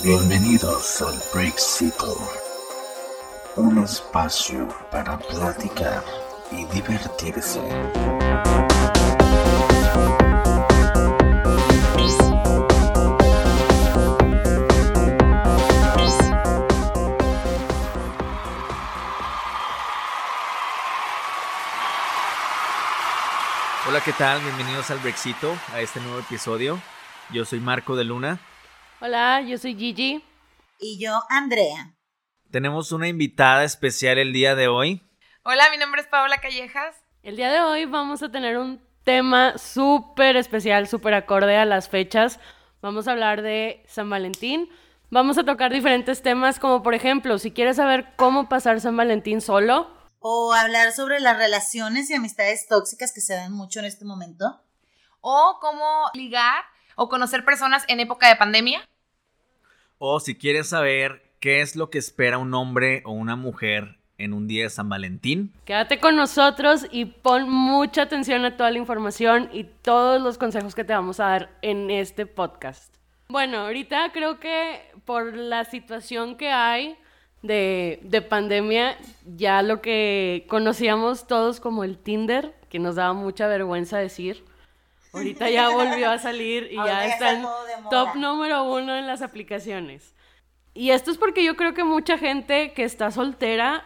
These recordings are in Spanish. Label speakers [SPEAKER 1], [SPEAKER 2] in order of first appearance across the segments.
[SPEAKER 1] Bienvenidos al Brexito, un espacio para platicar y divertirse.
[SPEAKER 2] Hola, ¿qué tal? Bienvenidos al Brexito, a este nuevo episodio. Yo soy Marco de Luna.
[SPEAKER 3] Hola, yo soy Gigi.
[SPEAKER 4] Y yo, Andrea.
[SPEAKER 2] Tenemos una invitada especial el día de hoy.
[SPEAKER 5] Hola, mi nombre es Paola Callejas.
[SPEAKER 3] El día de hoy vamos a tener un tema súper especial, súper acorde a las fechas. Vamos a hablar de San Valentín. Vamos a tocar diferentes temas como por ejemplo, si quieres saber cómo pasar San Valentín solo,
[SPEAKER 4] O hablar sobre las relaciones y amistades tóxicas que se dan mucho en este momento.
[SPEAKER 5] O cómo ligar o conocer personas en época de pandemia.
[SPEAKER 2] O si quieres saber qué es lo que espera un hombre o una mujer en un día de San Valentín.
[SPEAKER 3] quédate con nosotros y pon mucha atención a toda la información y todos los consejos que te vamos a dar en este podcast. Bueno, ahorita creo que por la situación que hay de, de pandemia, ya lo que conocíamos todos como el Tinder, que nos daba mucha vergüenza decir, ahorita ya volvió a salir y ya está en top número uno en las aplicaciones. Y esto es porque yo creo que mucha gente que está soltera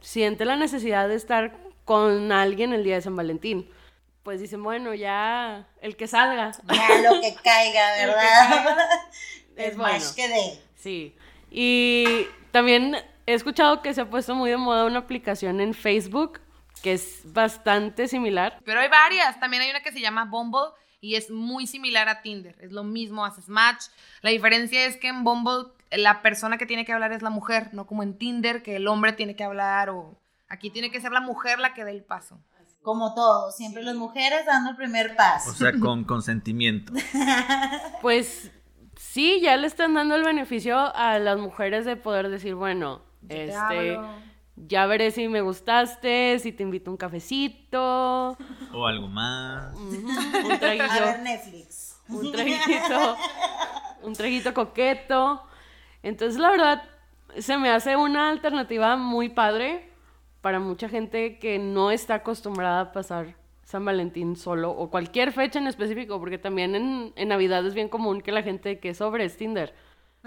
[SPEAKER 3] siente la necesidad de estar con alguien el día de San Valentín. Pues dicen, bueno, ya el que salga.
[SPEAKER 4] Ya lo que caiga, ¿verdad?
[SPEAKER 3] Es
[SPEAKER 4] El
[SPEAKER 3] bueno.
[SPEAKER 4] más que de.
[SPEAKER 3] Sí. Y también he escuchado que se ha puesto muy de moda una aplicación en Facebook que es bastante similar.
[SPEAKER 5] Pero hay varias. También hay una que se llama Bumble y es muy similar a Tinder. Es lo mismo, haces match. La diferencia es que en Bumble la persona que tiene que hablar es la mujer, no como en Tinder que el hombre tiene que hablar o aquí tiene que ser la mujer la que dé el paso.
[SPEAKER 4] Como todo, siempre las mujeres dando el primer paso.
[SPEAKER 2] O sea, con consentimiento.
[SPEAKER 3] Pues sí, ya le están dando el beneficio a las mujeres de poder decir, bueno,
[SPEAKER 5] Yo te
[SPEAKER 3] este,
[SPEAKER 5] hablo.
[SPEAKER 3] Ya veré si me gustaste, si te invito a un cafecito,
[SPEAKER 2] O algo más.
[SPEAKER 3] un
[SPEAKER 4] A ver Netflix.
[SPEAKER 3] un traguito, un traguito coqueto. Entonces, la verdad, se me hace una alternativa muy padre para mucha gente que no está acostumbrada a pasar San Valentín solo o cualquier fecha en específico, porque también en, en Navidad es bien común que la gente que sobre es Tinder,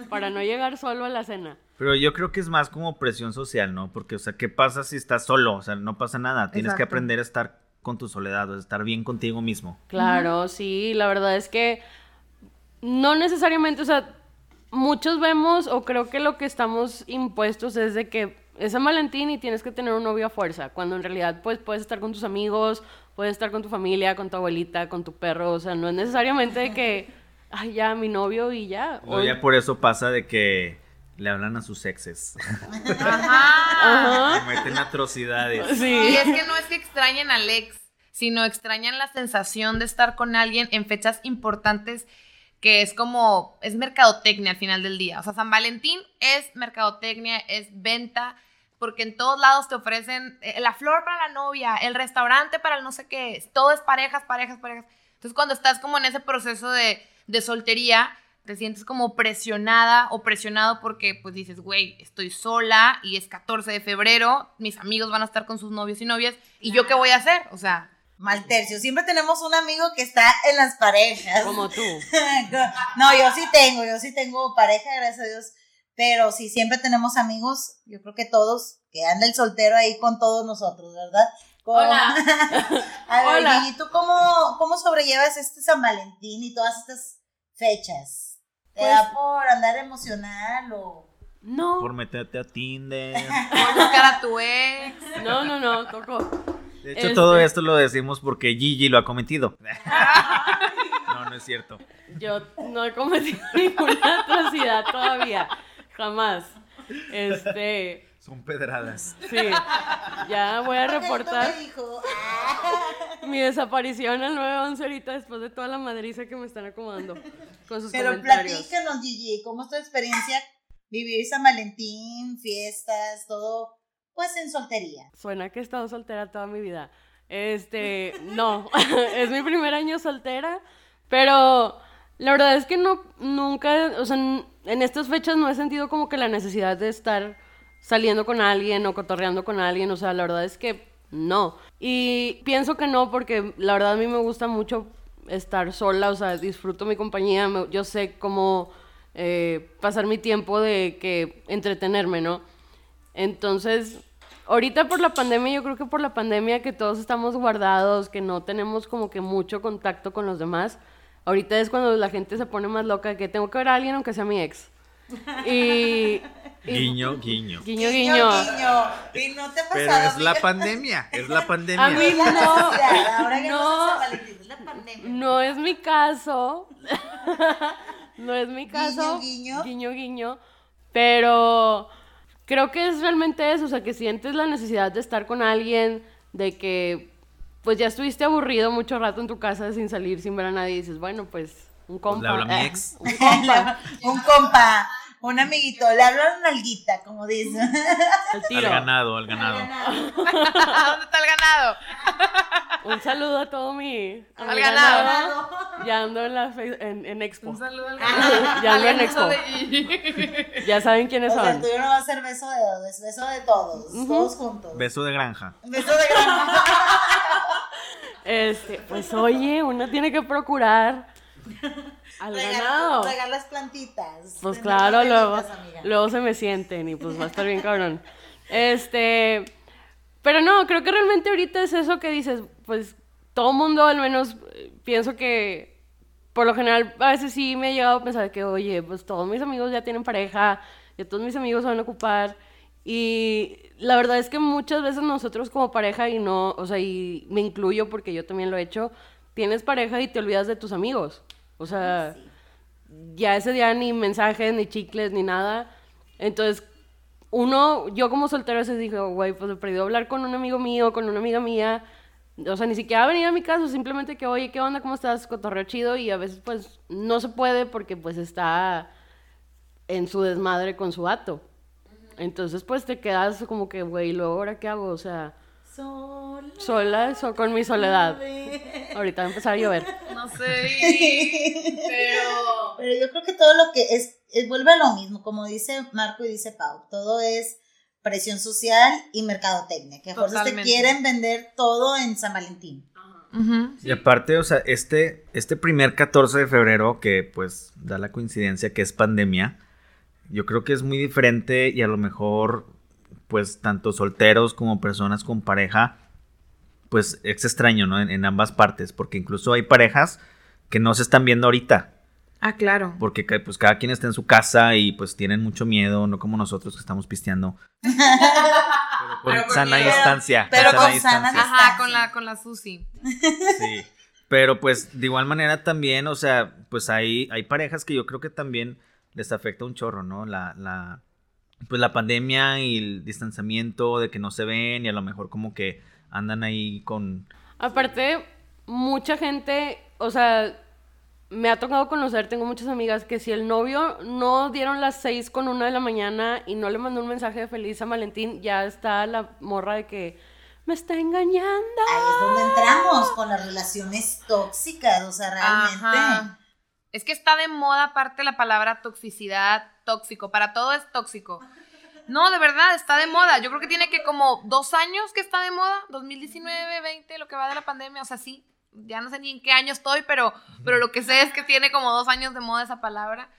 [SPEAKER 3] para no llegar solo a la cena.
[SPEAKER 2] Pero yo creo que es más como presión social, ¿no? Porque, o sea, ¿qué pasa si estás solo? O sea, no pasa nada. Tienes que aprender a estar con tu soledad, o sea, estar bien contigo mismo.
[SPEAKER 3] Claro, sí, la verdad es que no necesariamente, o sea, muchos vemos o creo que lo que estamos impuestos es de que es San Valentín y tienes que tener un novio a fuerza, cuando en realidad pues puedes estar con tus amigos, puedes estar con tu familia, con tu abuelita, con tu perro, o sea, no es necesariamente de que, ay, ya, mi novio y ya.
[SPEAKER 2] O ya por eso pasa de que le hablan a sus exes.
[SPEAKER 5] Ajá.
[SPEAKER 3] Ajá.
[SPEAKER 2] Cometen atrocidades.
[SPEAKER 5] Y
[SPEAKER 3] Sí.
[SPEAKER 5] es que no es que extrañen al ex, sino extrañan la sensación de estar con alguien en fechas importantes que es como, es mercadotecnia al final del día. O sea, San Valentín es mercadotecnia, es venta, porque en todos lados te ofrecen eh, la flor para la novia, el restaurante para el no sé qué, todo es parejas, parejas, parejas. Entonces cuando estás como en ese proceso de, de soltería, te sientes como presionada o presionado porque pues dices, güey, estoy sola y es 14 de febrero, mis amigos van a estar con sus novios y novias, ¿y yo qué voy a hacer? O sea,
[SPEAKER 4] Mal tercio. Siempre tenemos un amigo que está en las parejas.
[SPEAKER 3] Como tú.
[SPEAKER 4] No, yo sí tengo, yo sí tengo pareja, gracias a Dios. Pero sí, siempre tenemos amigos, yo creo que todos, que anda el soltero ahí con todos nosotros, ¿verdad?
[SPEAKER 3] Hola.
[SPEAKER 4] A ver,
[SPEAKER 3] Hola.
[SPEAKER 4] Gigi, ¿tú cómo, cómo sobrellevas este San Valentín y todas estas fechas? ¿Te
[SPEAKER 3] Pues-
[SPEAKER 4] da por andar emocional o...?
[SPEAKER 3] No,
[SPEAKER 2] Por meterte a Tinder.
[SPEAKER 5] por buscar a tu ex.
[SPEAKER 3] no, no, no, tocó.
[SPEAKER 2] De hecho,
[SPEAKER 3] Este-
[SPEAKER 2] todo esto lo decimos porque Gigi lo ha cometido. No, no es cierto.
[SPEAKER 3] Yo no he cometido ninguna atrocidad todavía. Jamás. Este.
[SPEAKER 2] Son pedradas.
[SPEAKER 3] Sí. Ya voy a reportar mi desaparición al 911 ahorita después de toda la madriza que me están acomodando con sus
[SPEAKER 4] Pero
[SPEAKER 3] comentarios.
[SPEAKER 4] platícanos, Gigi, ¿cómo es tu experiencia vivir San Valentín, fiestas, todo, pues en soltería?
[SPEAKER 3] Suena que he estado soltera toda mi vida. Este, no, es mi primer año soltera, pero la verdad es que no, nunca, o sea, en estas fechas no he sentido como que la necesidad de estar saliendo con alguien o cotorreando con alguien, o sea, la verdad es que no. Y pienso que no porque la verdad a mí me gusta mucho estar sola, o sea, disfruto mi compañía, yo sé cómo eh, pasar mi tiempo de que entretenerme, ¿no? Entonces, ahorita por la pandemia, yo creo que por la pandemia que todos estamos guardados, que no tenemos como que mucho contacto con los demás, ahorita es cuando la gente se pone más loca, que tengo que ver a alguien aunque sea mi ex. Y... y-
[SPEAKER 2] Guiño, guiño.
[SPEAKER 3] Guiño, guiño.
[SPEAKER 4] guiño. Y no te ha
[SPEAKER 2] Pero es la
[SPEAKER 4] amiga?
[SPEAKER 2] pandemia, es la pandemia.
[SPEAKER 3] A mí
[SPEAKER 4] Es la
[SPEAKER 3] no,
[SPEAKER 4] Ahora que no, es la pandemia.
[SPEAKER 3] No es mi caso. no es mi caso.
[SPEAKER 4] Guiño, guiño.
[SPEAKER 3] Guiño, guiño. Pero creo que es realmente eso. O sea, que sientes la necesidad de estar con alguien, de que pues ya estuviste aburrido mucho rato en tu casa sin salir, sin ver a nadie. Y dices, bueno, pues un compa.
[SPEAKER 2] le hablo a mi
[SPEAKER 3] eh,
[SPEAKER 2] ex.
[SPEAKER 3] un compa.
[SPEAKER 4] un compa, un amiguito, le hablan nalguita, como dicen.
[SPEAKER 3] Al
[SPEAKER 2] ganado, al ganado.
[SPEAKER 5] ¿Dónde está el ganado?
[SPEAKER 3] Un saludo a todo mi. a
[SPEAKER 5] Al
[SPEAKER 3] mi
[SPEAKER 5] ganado.
[SPEAKER 3] Ya ando en, la fe- en, en Expo.
[SPEAKER 5] Un saludo al ganado.
[SPEAKER 3] Ya ando en Expo. Ya saben quiénes
[SPEAKER 4] O sea, el
[SPEAKER 3] son.
[SPEAKER 4] tuyo no va a ser beso de es beso de todos, todos juntos.
[SPEAKER 2] Beso de granja.
[SPEAKER 4] Beso de gran.
[SPEAKER 3] Este, pues oye, uno tiene que procurar al ganado.
[SPEAKER 4] Regar, regar las plantitas.
[SPEAKER 3] Pues claro, luego, luego se me sienten y pues va a estar bien cabrón. Este, pero no, creo que realmente ahorita es eso que dices, pues todo mundo al menos pienso que por lo general a veces sí me ha llegado a pensar que, oye, pues todos mis amigos ya tienen pareja, ya todos mis amigos se van a ocupar y la verdad es que muchas veces nosotros como pareja y no, o sea, y me incluyo porque yo también lo he hecho, tienes pareja y te olvidas de tus amigos. O sea, ya ese día ni mensajes, ni chicles, ni nada. Entonces, uno, yo como soltero se dije, güey, pues he perdido hablar con un amigo mío, con una amiga mía. O sea, ni siquiera venir a mi casa, simplemente que, oye, ¿qué onda? ¿Cómo estás? Cotorreo chido. Y a veces, pues, no se puede porque, pues, está en su desmadre con su vato. Entonces, pues, te quedas como que, güey, luego, ¿ahora qué hago? O sea,
[SPEAKER 4] Sola.
[SPEAKER 3] sola, so- con mi soledad. Ahorita va a empezar a llover.
[SPEAKER 5] No sé, pero...
[SPEAKER 4] Pero yo creo que todo lo que es, es- vuelve a lo mismo, como dice Marco y dice Pau, todo es presión social y mercadotecnia, que a fuerzas te quieren vender todo en San Valentín.
[SPEAKER 2] Y aparte, o sea, este, este primer 14 de febrero, que pues da la coincidencia que es pandemia, yo creo que es muy diferente y a lo mejor, pues tanto solteros como personas con pareja, pues es extraño, ¿no? En, en ambas partes, porque incluso hay parejas que no se están viendo ahorita,
[SPEAKER 5] Ah, claro.
[SPEAKER 2] porque pues cada quien está en su casa y pues tienen mucho miedo, no como nosotros que estamos pisteando. Pero con
[SPEAKER 5] Pero
[SPEAKER 2] sana
[SPEAKER 5] miedo.
[SPEAKER 2] distancia.
[SPEAKER 4] Pero
[SPEAKER 2] sana
[SPEAKER 4] con sana
[SPEAKER 2] distancia.
[SPEAKER 5] Ajá, con la, con la Susi.
[SPEAKER 2] Sí. Pero pues de igual manera también, o sea, pues hay, hay parejas que yo creo que también les afecta un chorro, ¿no? La, la, pues la pandemia y el distanciamiento de que no se ven y a lo mejor como que andan ahí con...
[SPEAKER 3] Aparte, mucha gente, o sea, me ha tocado conocer, tengo muchas amigas que si el novio no dieron las seis con una de la mañana y no le mandó un mensaje de feliz San Valentín, ya está la morra de que me está engañando.
[SPEAKER 4] Ahí es donde entramos con las relaciones tóxicas, o sea, realmente.
[SPEAKER 5] Ajá. Es que está de moda aparte la palabra toxicidad, tóxico. Para todo es tóxico. No, de verdad, está de moda. Yo creo que tiene que como dos años que está de moda. 2019, 20, lo que va de la pandemia. O sea, sí, ya no sé ni en qué año estoy, pero, pero lo que sé es que tiene como dos años de moda esa palabra.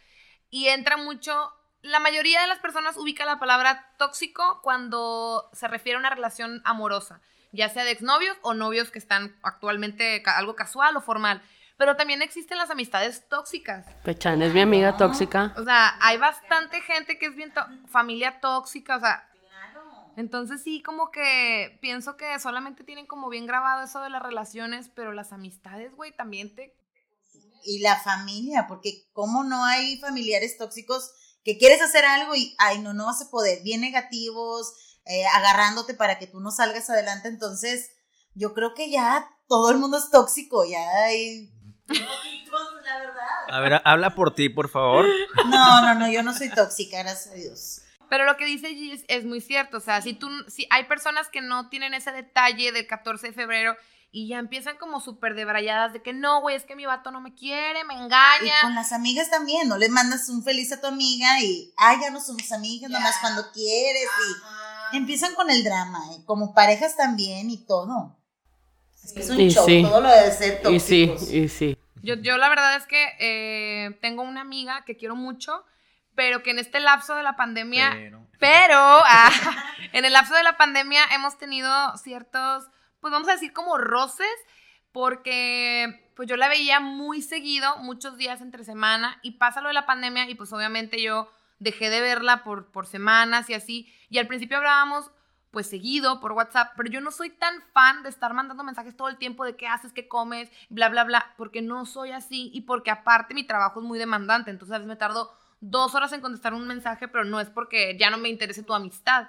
[SPEAKER 5] Y entra mucho... La mayoría de las personas ubica la palabra tóxico cuando se refiere a una relación amorosa, ya sea de exnovios o novios que están actualmente algo casual o formal. Pero también existen las amistades tóxicas.
[SPEAKER 3] Pechan, es mi amiga tóxica.
[SPEAKER 5] O sea, hay bastante gente que es bien familia tóxica, o sea, entonces sí como que pienso que solamente tienen como bien grabado eso de las relaciones, pero las amistades, güey, también te
[SPEAKER 4] Y la familia, porque cómo no hay familiares tóxicos que quieres hacer algo y, ay, no, no vas a poder, bien negativos, eh, agarrándote para que tú no salgas adelante. Entonces, yo creo que ya todo el mundo es tóxico, ya hay... la verdad.
[SPEAKER 2] A ver, habla por ti, por favor.
[SPEAKER 4] No, no, no, yo no soy tóxica, gracias a Dios.
[SPEAKER 5] Pero lo que dice Gigi es, es muy cierto, o sea, si tú, si hay personas que no tienen ese detalle del 14 de febrero y ya empiezan como súper debrayadas de que no, güey, es que mi vato no me quiere, me
[SPEAKER 4] Y
[SPEAKER 5] engaña.
[SPEAKER 4] con las amigas también, no le mandas un feliz a tu amiga y, ay, ya no somos amigas, nomás cuando quieres. Y empiezan con el drama, ¿eh? como parejas también y todo. Es que es un
[SPEAKER 3] Y
[SPEAKER 4] show,
[SPEAKER 3] sí.
[SPEAKER 4] todo lo de ser
[SPEAKER 3] Y sí, y sí.
[SPEAKER 5] Yo, yo la verdad es que eh, tengo una amiga que quiero mucho, pero que en este lapso de la pandemia
[SPEAKER 2] Pero-
[SPEAKER 5] Pero ah, en el lapso de la pandemia hemos tenido ciertos, pues vamos a decir como roces, porque pues yo la veía muy seguido, muchos días entre semana, y pasa lo de la pandemia y pues obviamente yo dejé de verla por, por semanas y así, y al principio hablábamos pues seguido por WhatsApp, pero yo no soy tan fan de estar mandando mensajes todo el tiempo de qué haces, qué comes, bla, bla, bla, porque no soy así y porque aparte mi trabajo es muy demandante, entonces a veces me tardo dos horas en contestar un mensaje, pero no es porque ya no me interese tu amistad.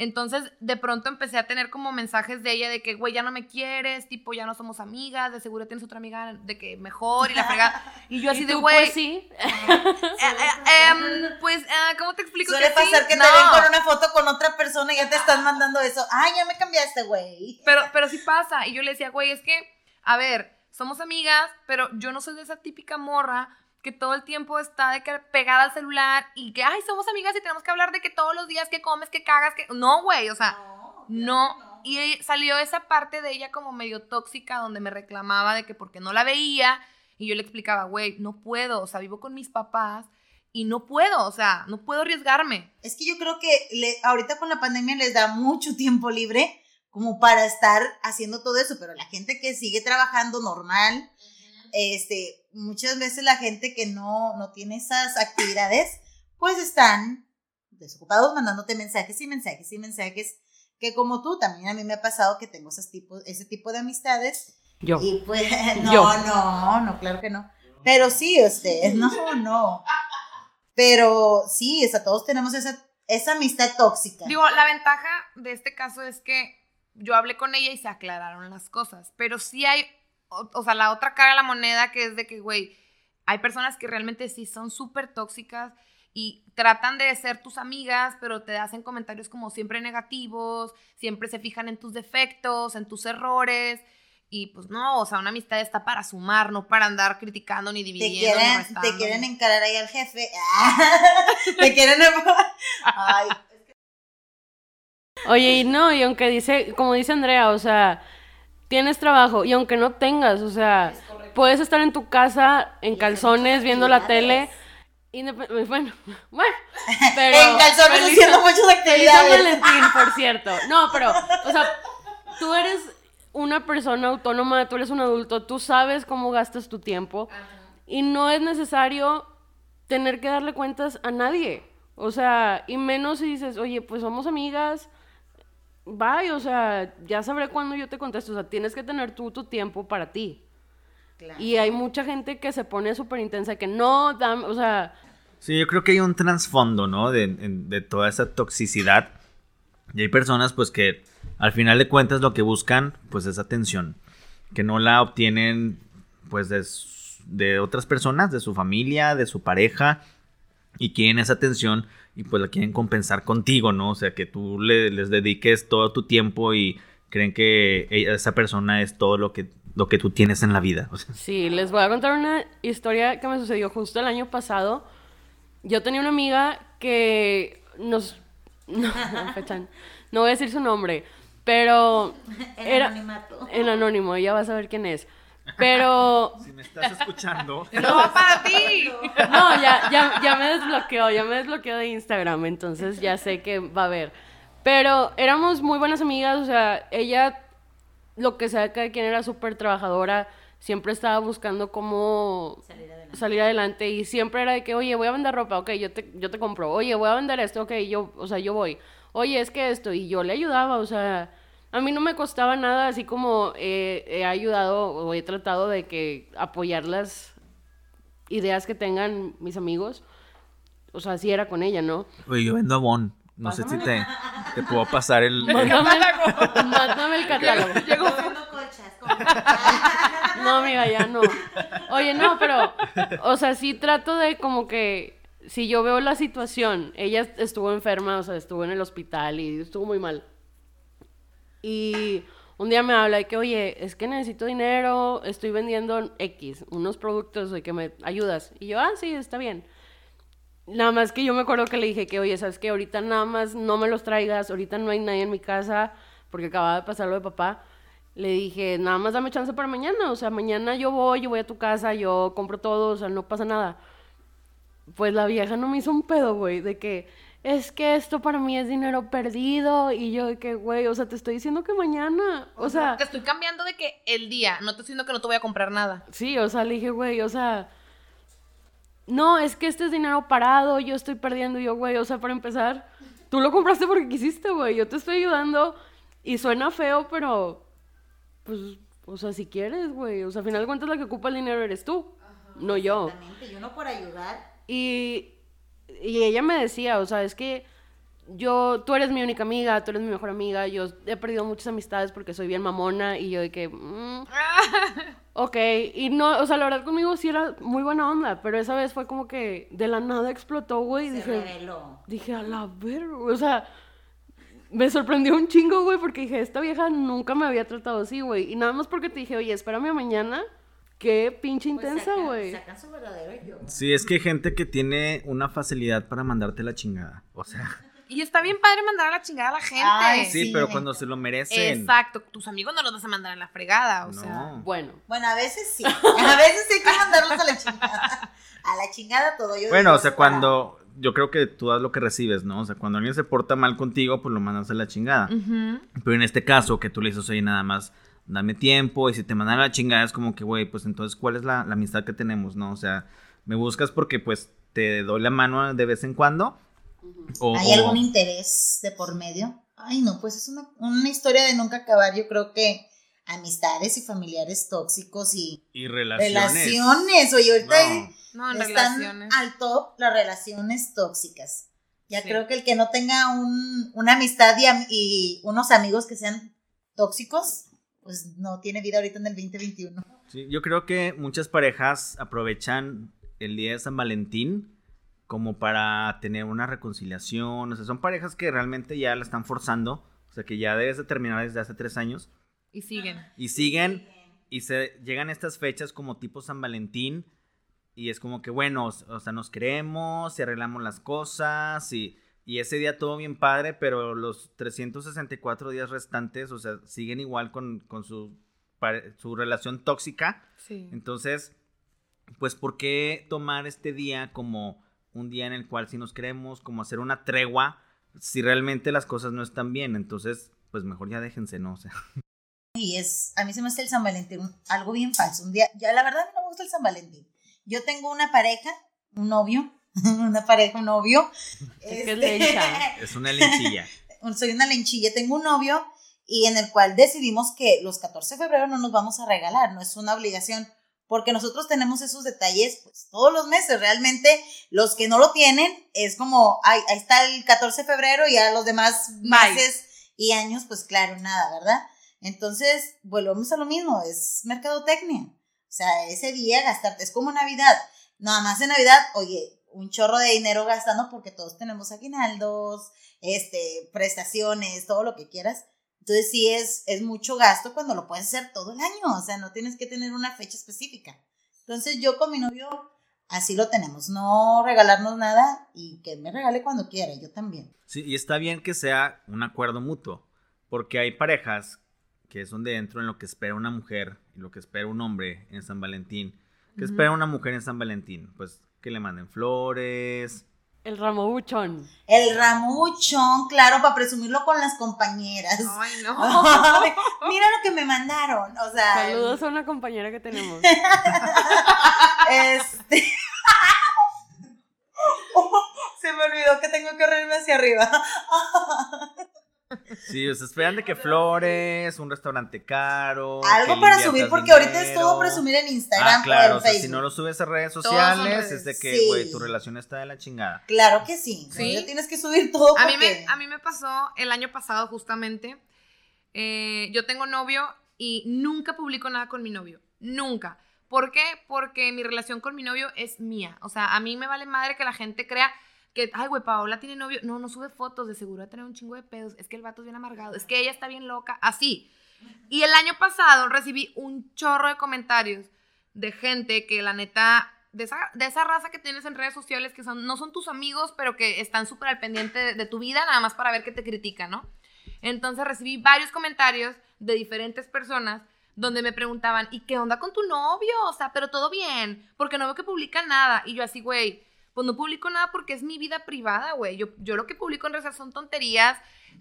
[SPEAKER 5] Entonces, de pronto empecé a tener como mensajes de ella de que, güey, ya no me quieres, tipo, ya no somos amigas, de seguro tienes otra amiga de que mejor y la fregada. Y yo así
[SPEAKER 3] ¿Y
[SPEAKER 5] de, güey,
[SPEAKER 3] pues sí.
[SPEAKER 5] eh, eh, em, pues, ah, ¿cómo te explico
[SPEAKER 4] Suele
[SPEAKER 5] que
[SPEAKER 4] pasar
[SPEAKER 5] sí?
[SPEAKER 4] que te
[SPEAKER 5] No.
[SPEAKER 4] ven con una foto con otra persona y ya te están mandando eso. Ay, ya me cambiaste, güey.
[SPEAKER 5] Pero, pero sí pasa. Y yo le decía, güey, es que, a ver, somos amigas, pero yo no soy de esa típica morra que todo el tiempo está de que pegada al celular y que, ay, somos amigas y tenemos que hablar de que todos los días que comes, que cagas, que... No, güey, o sea, no. Y ella- salió esa parte de ella como medio tóxica donde me reclamaba de que porque no la veía y yo le explicaba, güey, no puedo, o sea, vivo con mis papás y no puedo, o sea, no puedo arriesgarme.
[SPEAKER 4] Es que yo creo que le- ahorita con la pandemia les da mucho tiempo libre como para estar haciendo todo eso, pero la gente que sigue trabajando normal, este, muchas veces la gente que no, no tiene esas actividades, pues están desocupados mandándote mensajes y mensajes y mensajes, que como tú, también a mí me ha pasado que tengo esos tipos, ese tipo de amistades,
[SPEAKER 3] Yo.
[SPEAKER 4] y pues, no,
[SPEAKER 3] Yo.
[SPEAKER 4] no, no, claro que no. Pero sí, este, no, no. Pero sí, o sea, todos tenemos esa, esa amistad tóxica.
[SPEAKER 5] Digo, la ventaja de este caso es que yo hablé con ella y se aclararon las cosas, pero sí hay, o, sea, la otra cara de la moneda que es de que, güey, hay personas que realmente sí son súper tóxicas y tratan de ser tus amigas, pero te hacen comentarios como siempre negativos, siempre se fijan en tus defectos, en tus errores. Y pues no, o sea, una amistad está para sumar, no para andar criticando ni
[SPEAKER 4] te
[SPEAKER 5] dividiendo. ni
[SPEAKER 4] quieren,
[SPEAKER 5] restando.
[SPEAKER 4] te quieren encarar ahí al jefe. te quieren. Ay,
[SPEAKER 3] Oye, y no, y aunque dice, como dice Andrea, o sea, tienes trabajo, y aunque no tengas, o sea, puedes estar en tu casa en calzones viendo la tele. indep- Bueno, bueno, pero.
[SPEAKER 4] en calzones
[SPEAKER 3] feliz-
[SPEAKER 4] haciendo muchas
[SPEAKER 3] Feliz San
[SPEAKER 4] actividades.
[SPEAKER 3] Valentín, por cierto. No, pero, o sea, tú eres una persona autónoma, tú eres un adulto, tú sabes cómo gastas tu tiempo y no es necesario tener que darle cuentas a nadie. O sea, y menos si dices, oye, pues somos amigas, bye, o sea, ya sabré cuándo yo te contesto. O sea, tienes que tener tú tu tiempo para ti. Y hay mucha gente que se pone súper intensa, que no, dame, o sea,
[SPEAKER 2] Sí, yo creo que hay un trasfondo, ¿no? De, de toda esa toxicidad. Y hay personas, pues, que al final de cuentas lo que buscan, pues, es atención. Que no la obtienen, pues, de, de otras personas, de su familia, de su pareja. Y quieren esa atención y, pues, la quieren compensar contigo, ¿no? O sea, que tú le- les dediques todo tu tiempo y creen que ella- esa persona es todo lo que, lo que tú tienes en la vida.
[SPEAKER 3] Sí, les voy a contar una historia que me sucedió justo el año pasado. Yo tenía una amiga que nos... No, no, fechan. No voy a decir su nombre, pero...
[SPEAKER 4] En
[SPEAKER 3] Era
[SPEAKER 4] anonimato.
[SPEAKER 3] en anónimo, ella va a saber quién es. Pero...
[SPEAKER 2] si me estás escuchando...
[SPEAKER 5] No va para ti.
[SPEAKER 3] No, ya, ya, ya me desbloqueó, ya me desbloqueó de Instagram, entonces ya sé que va a haber. Pero éramos muy buenas amigas, o sea, ella, lo que sea, cada quien era súper trabajadora, siempre estaba buscando cómo
[SPEAKER 4] Salir adelante.
[SPEAKER 3] salir adelante y siempre era de que, oye, voy a vender ropa, ok, yo te, yo te compro, oye, voy a vender esto, ok, yo, o sea, yo voy, oye, es que esto, y yo le ayudaba, o sea, a mí no me costaba nada, así como eh, he ayudado o he tratado de que apoyar las ideas que tengan mis amigos, o sea, así era con ella, ¿no?
[SPEAKER 2] Oye, yo vendo Avon. No sé si te, te puedo pasar el... el-
[SPEAKER 3] Mándame, mándame el catálogo.
[SPEAKER 4] Comprando-
[SPEAKER 3] No, amiga, ya no. Oye, no, pero, o sea, sí trato de como que, si yo veo la situación, ella estuvo enferma, o sea, estuvo en el hospital y estuvo muy mal. Y Un día me habla y que, oye, es que necesito dinero, estoy vendiendo X, unos productos, y que me ayudas. Y yo, ah, sí, está bien. Nada más que yo me acuerdo que le dije que, oye, ¿sabes que Ahorita nada más no me los traigas, ahorita no hay nadie en mi casa, porque acababa de pasar lo de papá. Le dije, nada más dame chance para mañana, o sea, mañana yo voy, yo voy a tu casa, yo compro todo, o sea, no pasa nada. Pues la vieja no me hizo un pedo, güey, de que es que esto para mí es dinero perdido y yo de que, güey, o sea, te estoy diciendo que mañana, o sea...
[SPEAKER 5] Te estoy cambiando de que el día, no te estoy diciendo que no te voy a comprar nada.
[SPEAKER 3] Sí, o sea, le dije, güey, o sea... No, es que este es dinero parado, yo estoy perdiendo, y yo, güey, o sea, para empezar, tú lo compraste porque quisiste, güey, yo te estoy ayudando y suena feo, pero, pues, o sea, si quieres, güey, o sea, al final de cuentas la que ocupa el dinero eres tú, no yo.
[SPEAKER 4] Exactamente, yo no por ayudar.
[SPEAKER 3] Y, y ella me decía, o sea, es que yo, tú eres mi única amiga, tú eres mi mejor amiga, yo he perdido muchas amistades porque soy bien mamona y yo de que, mm, ok, y no, o sea, la verdad conmigo sí era muy buena onda, pero esa vez fue como que de la nada explotó, güey,
[SPEAKER 4] Se
[SPEAKER 3] dije,
[SPEAKER 4] reveló.
[SPEAKER 3] dije, a la verga, o sea, me sorprendió un chingo, güey, porque dije, esta vieja nunca me había tratado así, güey, y nada más porque te dije, oye, espérame mañana, qué pinche
[SPEAKER 4] Pues
[SPEAKER 3] intensa, güey.
[SPEAKER 4] Su verdadero yo.
[SPEAKER 2] Sí, es que hay gente que tiene una facilidad para mandarte la chingada. O sea,
[SPEAKER 5] Y está bien padre mandar a la chingada a la gente.
[SPEAKER 4] Ay,
[SPEAKER 2] sí,
[SPEAKER 4] Sí.
[SPEAKER 2] pero cuando se lo merecen.
[SPEAKER 5] Exacto, tus amigos no los vas a mandar a la fregada, o
[SPEAKER 2] No.
[SPEAKER 5] sea.
[SPEAKER 3] Bueno,
[SPEAKER 4] Bueno, a veces sí. A veces hay que mandarlos a la chingada. A la chingada todo. Yo
[SPEAKER 2] Bueno, o sea, cuando. Yo creo que tú das lo que recibes, ¿no? O sea, cuando alguien se porta mal contigo, pues lo mandas a la chingada. Pero en este caso, que tú le dices, oye, nada más, dame tiempo. Y si te mandan a la chingada, es como que, güey, pues entonces, ¿cuál es la, la amistad que tenemos, no? O sea, me buscas porque, pues, te doy la mano de vez en cuando. O,
[SPEAKER 4] ¿Hay algún interés de por medio? Ay, no, pues es una, una historia de nunca acabar. Yo creo que amistades y familiares tóxicos y
[SPEAKER 2] y relaciones.
[SPEAKER 4] relaciones. Oye, ahorita
[SPEAKER 5] No,
[SPEAKER 4] están
[SPEAKER 5] relaciones.
[SPEAKER 4] al top las relaciones tóxicas. Ya
[SPEAKER 5] Sí.
[SPEAKER 4] creo que el que no tenga un, una amistad y, y unos amigos que sean tóxicos, pues no tiene vida ahorita en el 2021.
[SPEAKER 2] Sí, yo creo que muchas parejas aprovechan el día de San Valentín como para tener una reconciliación. O sea, son parejas que realmente ya la están forzando. O sea, que ya debes de terminar desde hace tres años.
[SPEAKER 5] Y siguen.
[SPEAKER 2] Y siguen y se llegan estas fechas como tipo San Valentín. Y es como que, bueno, o sea, nos queremos y arreglamos las cosas. Y, y ese día todo bien padre, pero los 364 días restantes, o sea, siguen igual con, con su, su relación tóxica.
[SPEAKER 5] Sí.
[SPEAKER 2] Entonces, pues, ¿por qué tomar este día como un día en el cual si nos queremos, como hacer una tregua, si realmente las cosas no están bien? Entonces, pues mejor ya déjense, ¿no? O sea,
[SPEAKER 4] Y es, a mí se me hace el San Valentín algo bien falso. Un día, ya la verdad a mí no me gusta el San Valentín. Yo tengo una pareja, un novio, una pareja, un novio.
[SPEAKER 3] Es que es
[SPEAKER 4] Este,
[SPEAKER 2] es una lenchilla.
[SPEAKER 4] un- soy una lenchilla, tengo un novio y en el cual decidimos que los 14 de febrero no nos vamos a regalar, no es una obligación, porque nosotros tenemos esos detalles pues todos los meses, realmente los que no lo tienen es como, ay, ahí está el 14 de febrero y a los demás
[SPEAKER 5] Bye.
[SPEAKER 4] meses y años, pues claro, nada, ¿verdad? Entonces, volvemos a lo mismo, es mercadotecnia. O sea, ese día gastarte, es como Navidad. Nada más en Navidad, oye, un chorro de dinero gastando porque todos tenemos aguinaldos, este, prestaciones, todo lo que quieras. Entonces sí es, es mucho gasto cuando lo puedes hacer todo el año, o sea, no tienes que tener una fecha específica. Entonces yo con mi novio así lo tenemos, no regalarnos nada y que me regale cuando quiera, yo también.
[SPEAKER 2] Sí, y está bien que sea un acuerdo mutuo, porque hay parejas que son de dentro en lo que espera una mujer y lo que espera un hombre en San Valentín. ¿Qué espera una mujer en San Valentín? Pues que le manden flores.
[SPEAKER 3] El ramo buchón.
[SPEAKER 4] El ramuchón, claro, para presumirlo con las compañeras.
[SPEAKER 5] Ay, no.
[SPEAKER 4] Mira lo que me mandaron, o sea,
[SPEAKER 3] Saludos a una compañera que tenemos.
[SPEAKER 4] Este. Se me olvidó que tengo que reírme hacia arriba.
[SPEAKER 2] Sí, o sea, esperan de que flores, un restaurante caro.
[SPEAKER 4] Algo para subir, porque ahorita es todo
[SPEAKER 2] dinero.
[SPEAKER 4] presumir en Instagram
[SPEAKER 2] Ah, claro,
[SPEAKER 4] o
[SPEAKER 2] o
[SPEAKER 4] en
[SPEAKER 2] sea,
[SPEAKER 4] Facebook.
[SPEAKER 2] si no lo subes a redes sociales,
[SPEAKER 5] redes.
[SPEAKER 2] es de que,
[SPEAKER 4] Sí.
[SPEAKER 2] tu relación está de la chingada.
[SPEAKER 4] Claro que sí.
[SPEAKER 5] Sí.
[SPEAKER 4] Ya tienes que subir todo.
[SPEAKER 5] A mí,
[SPEAKER 4] porque-
[SPEAKER 5] me, a mí me pasó el año pasado justamente. eh, yo tengo novio y nunca publico nada con mi novio. Nunca. ¿Por qué? Porque mi relación con mi novio es mía. O sea, a mí me vale madre que la gente crea ay, güey, Paola tiene novio. No, no sube fotos, de seguro va a tener un chingo de pedos. Es que el vato es bien amargado. Es que ella está bien loca. Así. Y el año pasado recibí un chorro de comentarios de gente que la neta, de esa, de esa raza que tienes en redes sociales, que son, no son tus amigos, pero que están súper al pendiente de, de tu vida, nada más para ver que te critican, ¿no? Entonces recibí varios comentarios de diferentes personas donde me preguntaban, ¿y qué onda con tu novio? O sea, pero todo bien, porque no veo que publica nada. Y yo así, güey, pues no publico nada porque es mi vida privada, güey. Yo, yo lo que publico en redes son tonterías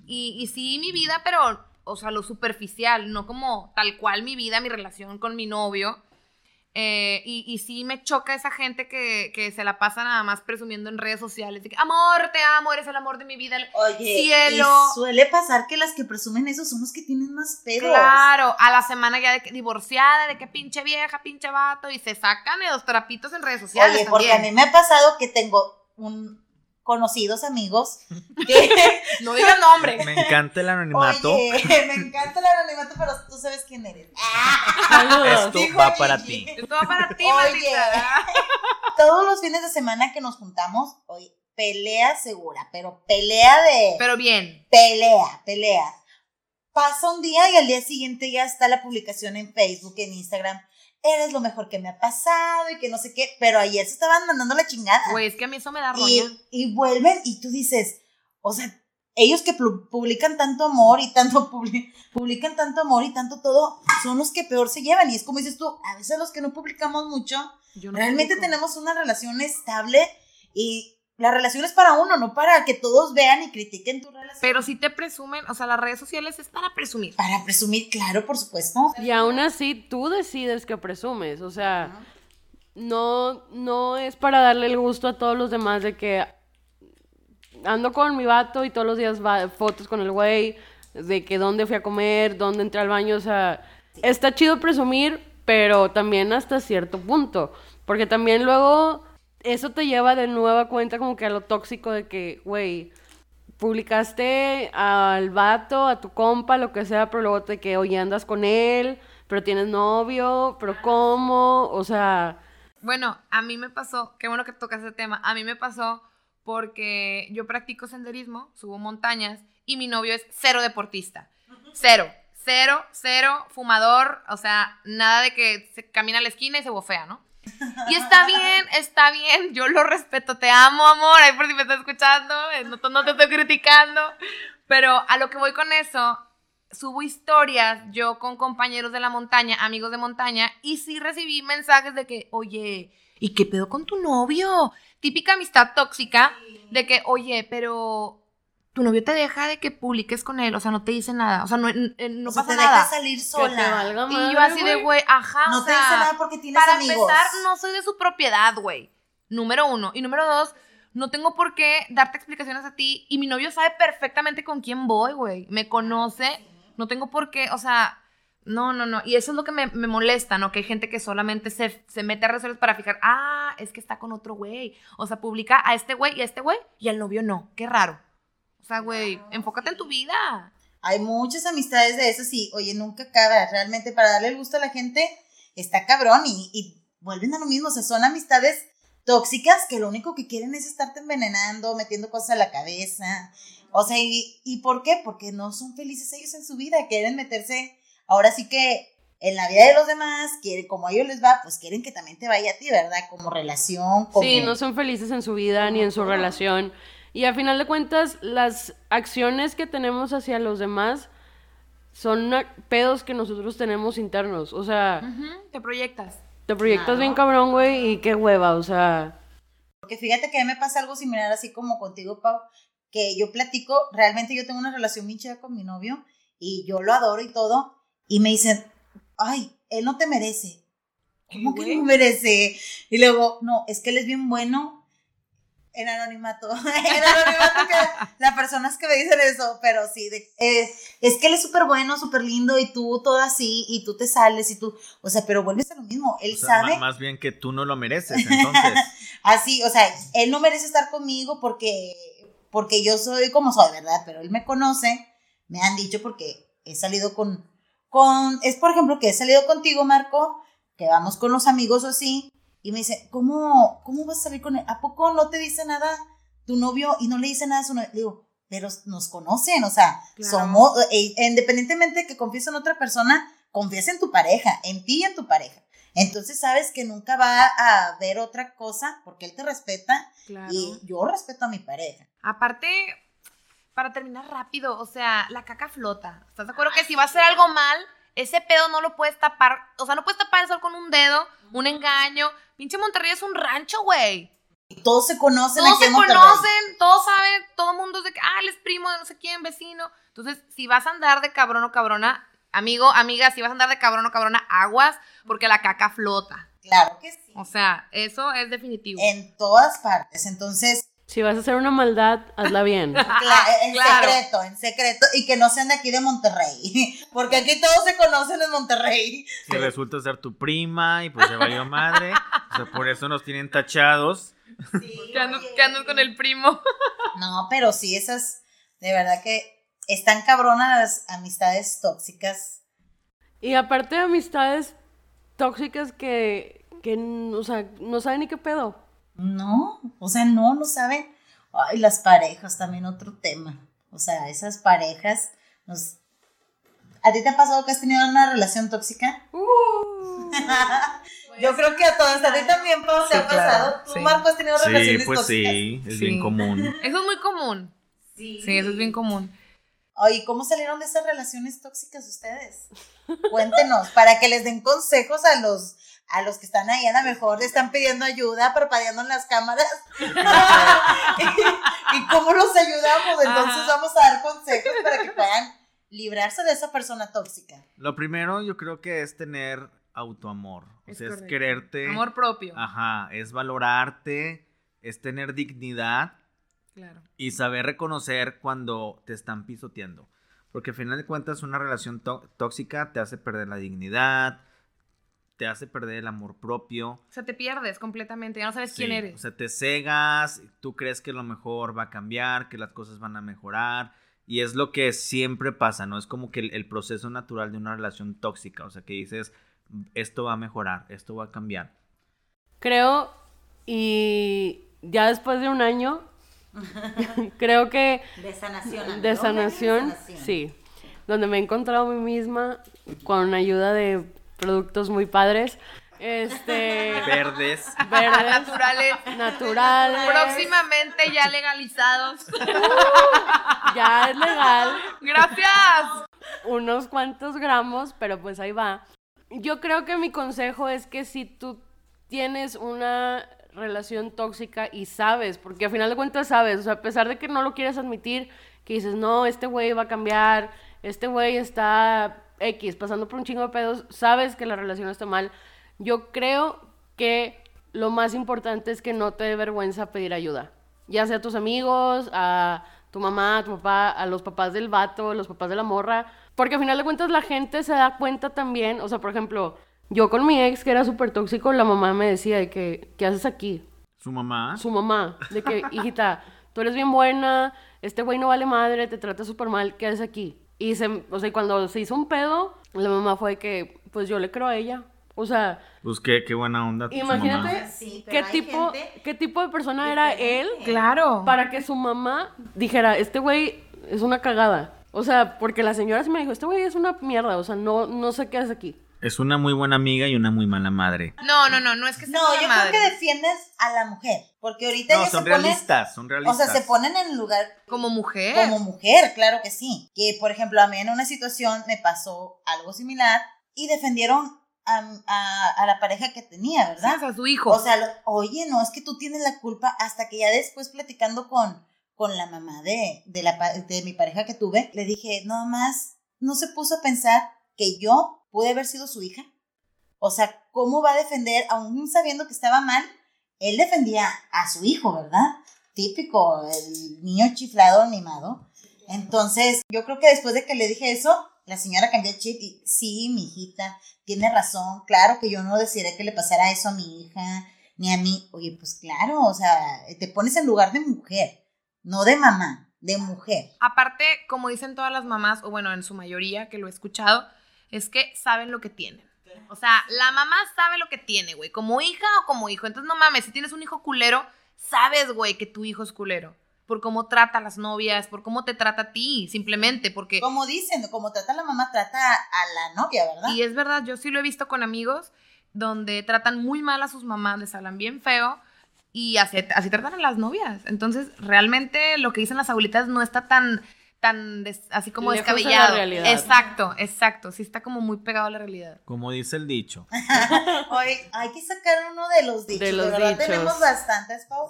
[SPEAKER 5] y, y sí mi vida, pero, o sea, lo superficial, no como tal cual mi vida, mi relación con mi novio. Eh, y, y sí me choca esa gente que, que se la pasa nada más presumiendo en redes sociales. De que, amor, te amo, eres el amor de mi vida. el
[SPEAKER 4] Oye,
[SPEAKER 5] cielo.
[SPEAKER 4] y suele pasar que las que presumen eso son los que tienen más pedos.
[SPEAKER 5] Claro, a la semana ya de que divorciada, de que pinche vieja, pinche vato, y se sacan de los trapitos en redes sociales.
[SPEAKER 4] Oye, porque a mí me ha pasado que tengo un conocidos amigos que
[SPEAKER 5] No digan nombre.
[SPEAKER 2] Me encanta el anonimato.
[SPEAKER 4] Oye, me encanta el anonimato, pero tú sabes quién eres.
[SPEAKER 3] Saludos.
[SPEAKER 2] Esto
[SPEAKER 4] dijo
[SPEAKER 2] va
[SPEAKER 4] Gigi.
[SPEAKER 2] para ti.
[SPEAKER 5] Esto va para ti,
[SPEAKER 4] Oye. Todos los fines de semana que nos juntamos, oye, pelea segura, pero pelea de
[SPEAKER 5] Pero bien.
[SPEAKER 4] pelea, pelea. Pasa un día y al día siguiente ya está la publicación en Facebook, en Instagram. Eres lo mejor que me ha pasado y que no sé qué, pero ayer se estaban mandando la chingada.
[SPEAKER 5] Güey, es que a mí eso me da
[SPEAKER 4] y,
[SPEAKER 5] roña.
[SPEAKER 4] y vuelven y tú dices, o sea, ellos que pu- publican tanto amor y tanto publi- publican tanto amor y tanto todo, son los que peor se llevan. Y es como dices tú, a veces los que no publicamos mucho,
[SPEAKER 5] no
[SPEAKER 4] realmente
[SPEAKER 5] publico.
[SPEAKER 4] tenemos una relación estable y la relación es para uno, no para que todos vean y critiquen tu relación.
[SPEAKER 5] Pero si te presumen, o sea, las redes sociales es para presumir.
[SPEAKER 4] para presumir, claro, por supuesto.
[SPEAKER 3] Y aún así tú decides que presumes, o sea, no, no es para darle el gusto a todos los demás de que ando con mi vato y todos los días va fotos con el güey, de que dónde fui a comer, dónde entré al baño, o sea, está chido presumir, pero también hasta cierto punto, porque también luego eso te lleva de nueva cuenta como que a lo tóxico de que, güey, publicaste al vato, a tu compa, lo que sea, pero luego te que, oye, andas con él, pero tienes novio, pero ¿cómo? O sea,
[SPEAKER 5] Bueno, a mí me pasó, qué bueno que tocas ese tema, a mí me pasó porque yo practico senderismo, subo montañas y mi novio es cero deportista. Cero, cero, cero, fumador, o sea, nada de que se camina a la esquina y se bofea, ¿no? Y está bien, está bien, yo lo respeto, te amo, amor, ahí por si me estás escuchando, eh, no, no te estoy criticando, pero a lo que voy con eso, subo historias yo con compañeros de la montaña, amigos de montaña, y sí recibí mensajes de que, oye, ¿y qué pedo con tu novio? Típica amistad tóxica de que, oye, pero tu novio te deja de que publiques con él, o sea, no te dice nada, o sea, no, n- n- no
[SPEAKER 4] o sea,
[SPEAKER 5] pasa
[SPEAKER 4] te deja
[SPEAKER 5] nada.
[SPEAKER 4] salir
[SPEAKER 3] que te
[SPEAKER 4] sola.
[SPEAKER 3] valga
[SPEAKER 5] Y yo así de, güey, ajá,
[SPEAKER 4] No
[SPEAKER 5] o
[SPEAKER 4] te
[SPEAKER 5] sea,
[SPEAKER 4] dice nada porque tienes
[SPEAKER 5] para
[SPEAKER 4] amigos.
[SPEAKER 5] empezar, no soy de su propiedad, güey. Número uno. Y número dos, no tengo por qué darte explicaciones a ti. Y mi novio sabe perfectamente con quién voy, güey. Me conoce. No tengo por qué, o sea, no, no, no. Y eso es lo que me, me molesta, ¿no? Que hay gente que solamente se, se mete a redes sociales para fijar, ah, es que está con otro güey. O sea, publica a este güey y a este güey y al novio no. Qué raro. O sea, güey, enfócate en tu vida.
[SPEAKER 4] Hay muchas amistades de esas y, oye, nunca acaba. Realmente para darle el gusto a la gente está cabrón y, y vuelven a lo mismo. O sea, son amistades tóxicas que lo único que quieren es estarte envenenando, metiendo cosas a la cabeza. O sea, ¿y, ¿y por qué? Porque no son felices ellos en su vida. Quieren meterse, ahora sí que en la vida de los demás, quieren, como a ellos les va, pues quieren que también te vaya a ti, ¿verdad? Como relación, como...
[SPEAKER 3] sí, no son felices en su vida ni en su relación. Y a final de cuentas, las acciones que tenemos hacia los demás son pedos que nosotros tenemos internos. O sea,
[SPEAKER 5] Ujú, Te proyectas.
[SPEAKER 3] te proyectas
[SPEAKER 4] Claro.
[SPEAKER 3] bien cabrón, güey, y qué hueva, o sea.
[SPEAKER 4] Porque fíjate que a mí me pasa algo similar así como contigo, Pau, que yo platico, realmente yo tengo una relación bien chida con mi novio y yo lo adoro y todo, y me dicen, ay, él no te merece. ¿Cómo
[SPEAKER 5] ¿Qué,
[SPEAKER 4] que no merece? Y luego, no, es que él es bien bueno en anonimato. en anonimato que las personas que me dicen eso, pero sí, de, eh, es que él es súper bueno, súper lindo y tú todo así y tú te sales y tú, o sea, pero vuelves a lo mismo, él
[SPEAKER 2] O sea,
[SPEAKER 4] sabe.
[SPEAKER 2] más bien que tú no lo mereces, entonces.
[SPEAKER 4] Así, o sea, él no merece estar conmigo porque, porque yo soy como soy, ¿verdad? Pero él me conoce, me han dicho porque he salido con, con, es por ejemplo que he salido contigo, Marco, que vamos con los amigos o así, y me dice, ¿cómo, cómo vas a salir con él? ¿A poco no te dice nada tu novio y no le dice nada a su novio? Le digo, pero nos conocen, o sea,
[SPEAKER 5] Claro.
[SPEAKER 4] somos, eh, independientemente de que confíes en otra persona, confías en tu pareja, en ti y en tu pareja. Entonces sabes que nunca va a haber otra cosa porque él te respeta
[SPEAKER 5] Claro.
[SPEAKER 4] y yo respeto a mi pareja.
[SPEAKER 5] Aparte, para terminar rápido, o sea, la caca flota. ¿Estás de acuerdo que si va a hacer algo mal, ese pedo no lo puedes tapar? O sea, no puedes tapar el sol con un dedo, un engaño. Pinche Monterrey es un rancho, güey.
[SPEAKER 4] Todos se conocen
[SPEAKER 5] Todos
[SPEAKER 4] aquí
[SPEAKER 5] se
[SPEAKER 4] en
[SPEAKER 5] conocen, todos saben, todo el mundo es de que, ah, él es primo de no sé quién, vecino. Entonces, si vas a andar de cabrón o cabrona, amigo, amiga, si vas a andar de cabrón o cabrona, aguas, porque la caca flota.
[SPEAKER 4] Claro que sí.
[SPEAKER 5] O sea, eso es definitivo.
[SPEAKER 4] En todas partes. Entonces,
[SPEAKER 3] Si vas a hacer una maldad, hazla bien.
[SPEAKER 4] cla- en
[SPEAKER 5] Claro.
[SPEAKER 4] secreto, en secreto. Y que no sean de aquí de Monterrey. Porque aquí todos se conocen en Monterrey.
[SPEAKER 2] Si resulta ser tu prima y pues se valió madre. O sea, por eso nos tienen tachados.
[SPEAKER 5] Que andas, que andas con el primo.
[SPEAKER 4] No, pero sí, esas, de verdad que están cabronas las amistades tóxicas.
[SPEAKER 3] Y aparte de amistades tóxicas que, que o sea, no saben ni qué pedo.
[SPEAKER 4] No, o sea, no, no saben. Ay, las parejas, también otro tema. O sea, esas parejas nos... ¿A ti te ha pasado que has tenido una relación tóxica? Yo creo que a todas, a ti también, Pau, te
[SPEAKER 5] Sí,
[SPEAKER 4] ha
[SPEAKER 5] claro,
[SPEAKER 4] pasado. ¿Tú,
[SPEAKER 5] sí.
[SPEAKER 4] Marco, has tenido
[SPEAKER 2] Sí,
[SPEAKER 4] relaciones
[SPEAKER 2] pues
[SPEAKER 4] tóxicas?
[SPEAKER 2] sí, es
[SPEAKER 5] Sí.
[SPEAKER 2] bien común.
[SPEAKER 5] Eso es muy común.
[SPEAKER 4] Sí.
[SPEAKER 5] Sí, eso es bien común.
[SPEAKER 4] Oye, ¿cómo salieron de esas relaciones tóxicas ustedes? Cuéntenos, para que les den consejos a los, a los que están ahí, a lo mejor están pidiendo ayuda, parpadeando en las cámaras. y, y cómo los ayudamos. Entonces
[SPEAKER 5] Ajá.
[SPEAKER 4] vamos a dar consejos para que puedan librarse de esa persona tóxica.
[SPEAKER 2] Lo primero yo creo que es tener autoamor. O
[SPEAKER 5] Es
[SPEAKER 2] sea, es quererte.
[SPEAKER 5] Amor propio.
[SPEAKER 2] Ajá, es valorarte, es tener dignidad
[SPEAKER 5] Claro.
[SPEAKER 2] y saber reconocer cuando te están pisoteando. Porque al final de cuentas una relación tó- tóxica te hace perder la dignidad, te hace perder el amor propio.
[SPEAKER 5] O sea, te pierdes completamente, ya no sabes quién
[SPEAKER 2] Sí,
[SPEAKER 5] eres.
[SPEAKER 2] O sea, te cegas, tú crees que lo mejor va a cambiar, que las cosas van a mejorar. Y es lo que siempre pasa, ¿no? Es como que el, el proceso natural de una relación tóxica. O sea, que dices, esto va a mejorar, esto va a cambiar.
[SPEAKER 3] Creo, y ya después de un año, creo que
[SPEAKER 4] De sanación.
[SPEAKER 3] de sanación, sí, donde me he encontrado a mí misma con ayuda de productos muy padres, este,
[SPEAKER 2] Verdes.
[SPEAKER 3] verdes,
[SPEAKER 5] Naturales.
[SPEAKER 3] naturales,
[SPEAKER 5] Próximamente ya legalizados.
[SPEAKER 3] ya es legal,
[SPEAKER 5] Gracias.
[SPEAKER 3] unos cuantos gramos, pero pues ahí va. Yo creo que mi consejo es que si tú tienes una relación tóxica y sabes, porque al final de cuentas sabes, o sea, a pesar de que no lo quieres admitir, que dices, no, este güey va a cambiar, este güey está X, pasando por un chingo de pedos, sabes que la relación está mal. Yo creo que lo más importante es que no te dé vergüenza pedir ayuda, ya sea a tus amigos, a tu mamá, a tu papá, a los papás del vato, los papás de la morra, porque al final de cuentas la gente se da cuenta también, o sea, por ejemplo, yo con mi ex que era súper tóxico, la mamá me decía de que, ¿qué haces aquí?
[SPEAKER 2] Su mamá.
[SPEAKER 3] Su mamá, de que, hijita, tú eres bien buena, este güey no vale madre, te trata súper mal, ¿qué haces aquí? Y se, o sea, cuando se hizo un pedo, la mamá fue que, pues yo le creo a ella. O sea,
[SPEAKER 2] Pues qué, qué buena onda. su mamá.
[SPEAKER 3] imagínate
[SPEAKER 4] Sí,
[SPEAKER 3] qué tipo,
[SPEAKER 4] gente
[SPEAKER 3] qué tipo de persona era él
[SPEAKER 5] Claro.
[SPEAKER 3] para que su mamá dijera, este güey es una cagada. O sea, porque la señora sí me dijo, este güey es una mierda, o sea, no, no sé qué hace aquí.
[SPEAKER 2] Es una muy buena amiga y una muy mala madre.
[SPEAKER 5] No, no, no, no es que sea
[SPEAKER 4] No, yo
[SPEAKER 5] madre.
[SPEAKER 4] creo que defiendes a la mujer. Porque ahorita
[SPEAKER 2] No,
[SPEAKER 4] ya
[SPEAKER 2] son
[SPEAKER 4] se ponen.
[SPEAKER 2] realistas, son
[SPEAKER 4] O
[SPEAKER 2] realistas.
[SPEAKER 4] sea, se ponen en el lugar
[SPEAKER 5] Como mujer.
[SPEAKER 4] como mujer, claro que sí. Que, por ejemplo, a mí en una situación me pasó algo similar y defendieron a, a- a la pareja que tenía, ¿verdad?
[SPEAKER 5] A su hijo.
[SPEAKER 4] O sea, lo- oye, no, es que tú tienes la culpa hasta que ya después platicando con, con la mamá de, de, la, de mi pareja que tuve, le dije, nada más, no se puso a pensar que yo pude haber sido su hija. O sea, ¿cómo va a defender, aún sabiendo que estaba mal? Él defendía a su hijo, ¿verdad? Típico, el niño chiflado, mimado. Entonces, yo creo que después de que le dije eso, la señora cambió el chip y sí, mi hijita, tiene razón, claro que yo no desearía que le pasara eso a mi hija, ni a mí. Oye, pues claro, o sea, te pones en lugar de mujer, no de mamá, de mujer.
[SPEAKER 5] Aparte, como dicen todas las mamás, o bueno, en su mayoría que lo he escuchado, es que saben lo que tienen. O sea, la mamá sabe lo que tiene, güey, como hija o como hijo. Entonces, no mames, si tienes un hijo culero, sabes, güey, que tu hijo es culero. por cómo trata a las novias, por cómo te trata a ti, simplemente, porque...
[SPEAKER 4] Como dicen, como trata la mamá, trata a la novia, ¿verdad?
[SPEAKER 5] Y es verdad, yo sí lo he visto con amigos donde tratan muy mal a sus mamás, les hablan bien feo y así, así tratan a las novias. Entonces, realmente lo que dicen las abuelitas no está tan tan así como
[SPEAKER 3] Lejos de la
[SPEAKER 5] descabellado.
[SPEAKER 3] realidad.
[SPEAKER 5] Exacto, exacto. Sí está como muy pegado a la realidad.
[SPEAKER 2] Como dice el dicho.
[SPEAKER 4] Hoy hay que sacar uno de los dichos.
[SPEAKER 3] De
[SPEAKER 4] De,
[SPEAKER 3] los
[SPEAKER 4] verdad
[SPEAKER 3] dichos.
[SPEAKER 4] tenemos bastantes, Pau.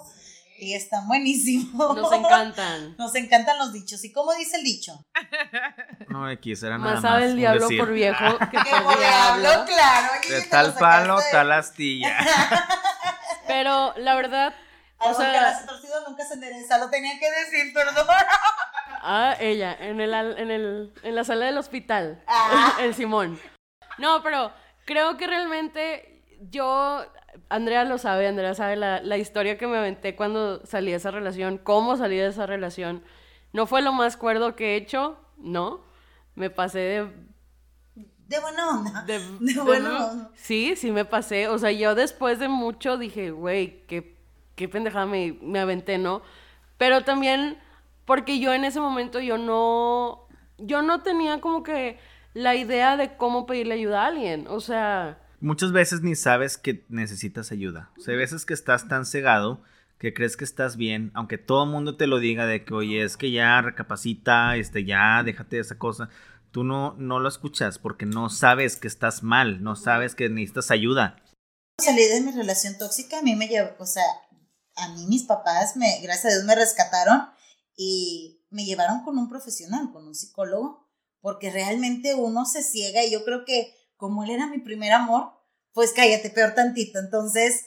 [SPEAKER 4] Y están buenísimos.
[SPEAKER 3] Nos encantan.
[SPEAKER 4] Nos encantan los dichos. ¿Y cómo dice el dicho?
[SPEAKER 2] No, X era nada
[SPEAKER 3] Más
[SPEAKER 2] más.
[SPEAKER 3] sabe el diablo
[SPEAKER 2] decir.
[SPEAKER 3] por viejo que
[SPEAKER 4] Que
[SPEAKER 3] por diablo.
[SPEAKER 4] diablo, claro. aquí
[SPEAKER 2] De tal
[SPEAKER 4] lo
[SPEAKER 2] palo,
[SPEAKER 4] sacaste.
[SPEAKER 2] tal astilla.
[SPEAKER 3] Pero la verdad, o
[SPEAKER 4] que
[SPEAKER 3] sea,
[SPEAKER 4] las torcido nunca se endereza. Lo tenía que decir, perdón.
[SPEAKER 3] Ah, ella, en, el, en, el, en la sala del hospital,
[SPEAKER 4] Ah.
[SPEAKER 3] el Simón. No, pero creo que realmente yo, Andrea lo sabe, Andrea sabe la, la historia que me aventé cuando salí de esa relación, cómo salí de esa relación. No fue lo más cuerdo que he hecho, no. Me pasé de
[SPEAKER 4] De buena onda.
[SPEAKER 3] De,
[SPEAKER 4] De
[SPEAKER 3] de-
[SPEAKER 4] buena onda.
[SPEAKER 3] Sí, sí me pasé. O sea, yo después de mucho dije, güey, qué, qué pendejada me, me aventé, ¿no? Pero también porque yo en ese momento yo no, yo no tenía como que la idea de cómo pedirle ayuda a alguien. O sea,
[SPEAKER 2] Muchas veces ni sabes que necesitas ayuda. O sea, hay veces que estás tan cegado que crees que estás bien, aunque todo el mundo te lo diga de que, oye, es que ya recapacita, este, ya déjate de esa cosa. Tú no, no lo escuchas porque no sabes que estás mal, no sabes que necesitas ayuda.
[SPEAKER 4] salí de mi relación tóxica, a mí me llevó, o sea, a mí mis papás, me, gracias a Dios, me rescataron y me llevaron con un profesional, con un psicólogo, porque realmente uno se ciega y yo creo que como él era mi primer amor, pues cállate, peor tantito, entonces,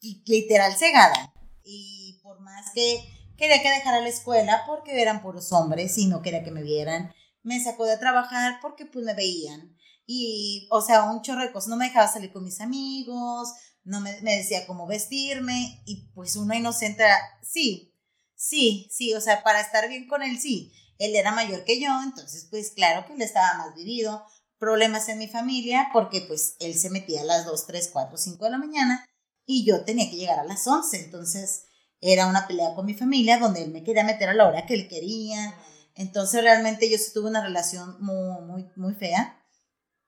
[SPEAKER 4] li- literal cegada. Y por más que quería que dejara la escuela porque eran puros hombres y no quería que me vieran, me sacó de trabajar porque pues me veían. Y, o sea, un chorro de cosas. No me dejaba salir con mis amigos, no me, me decía cómo vestirme. Y pues uno inocente, sí, sí, sí, o sea, para estar bien con él, sí. Él era mayor que yo, entonces pues claro que él estaba más vivido. Problemas en mi familia porque pues él se metía a las 2, 3, 4, 5 de la mañana y yo tenía que llegar a las 11. Entonces era una pelea con mi familia donde él me quería meter a la hora que él quería. Entonces realmente yo tuve una relación muy, muy, muy fea.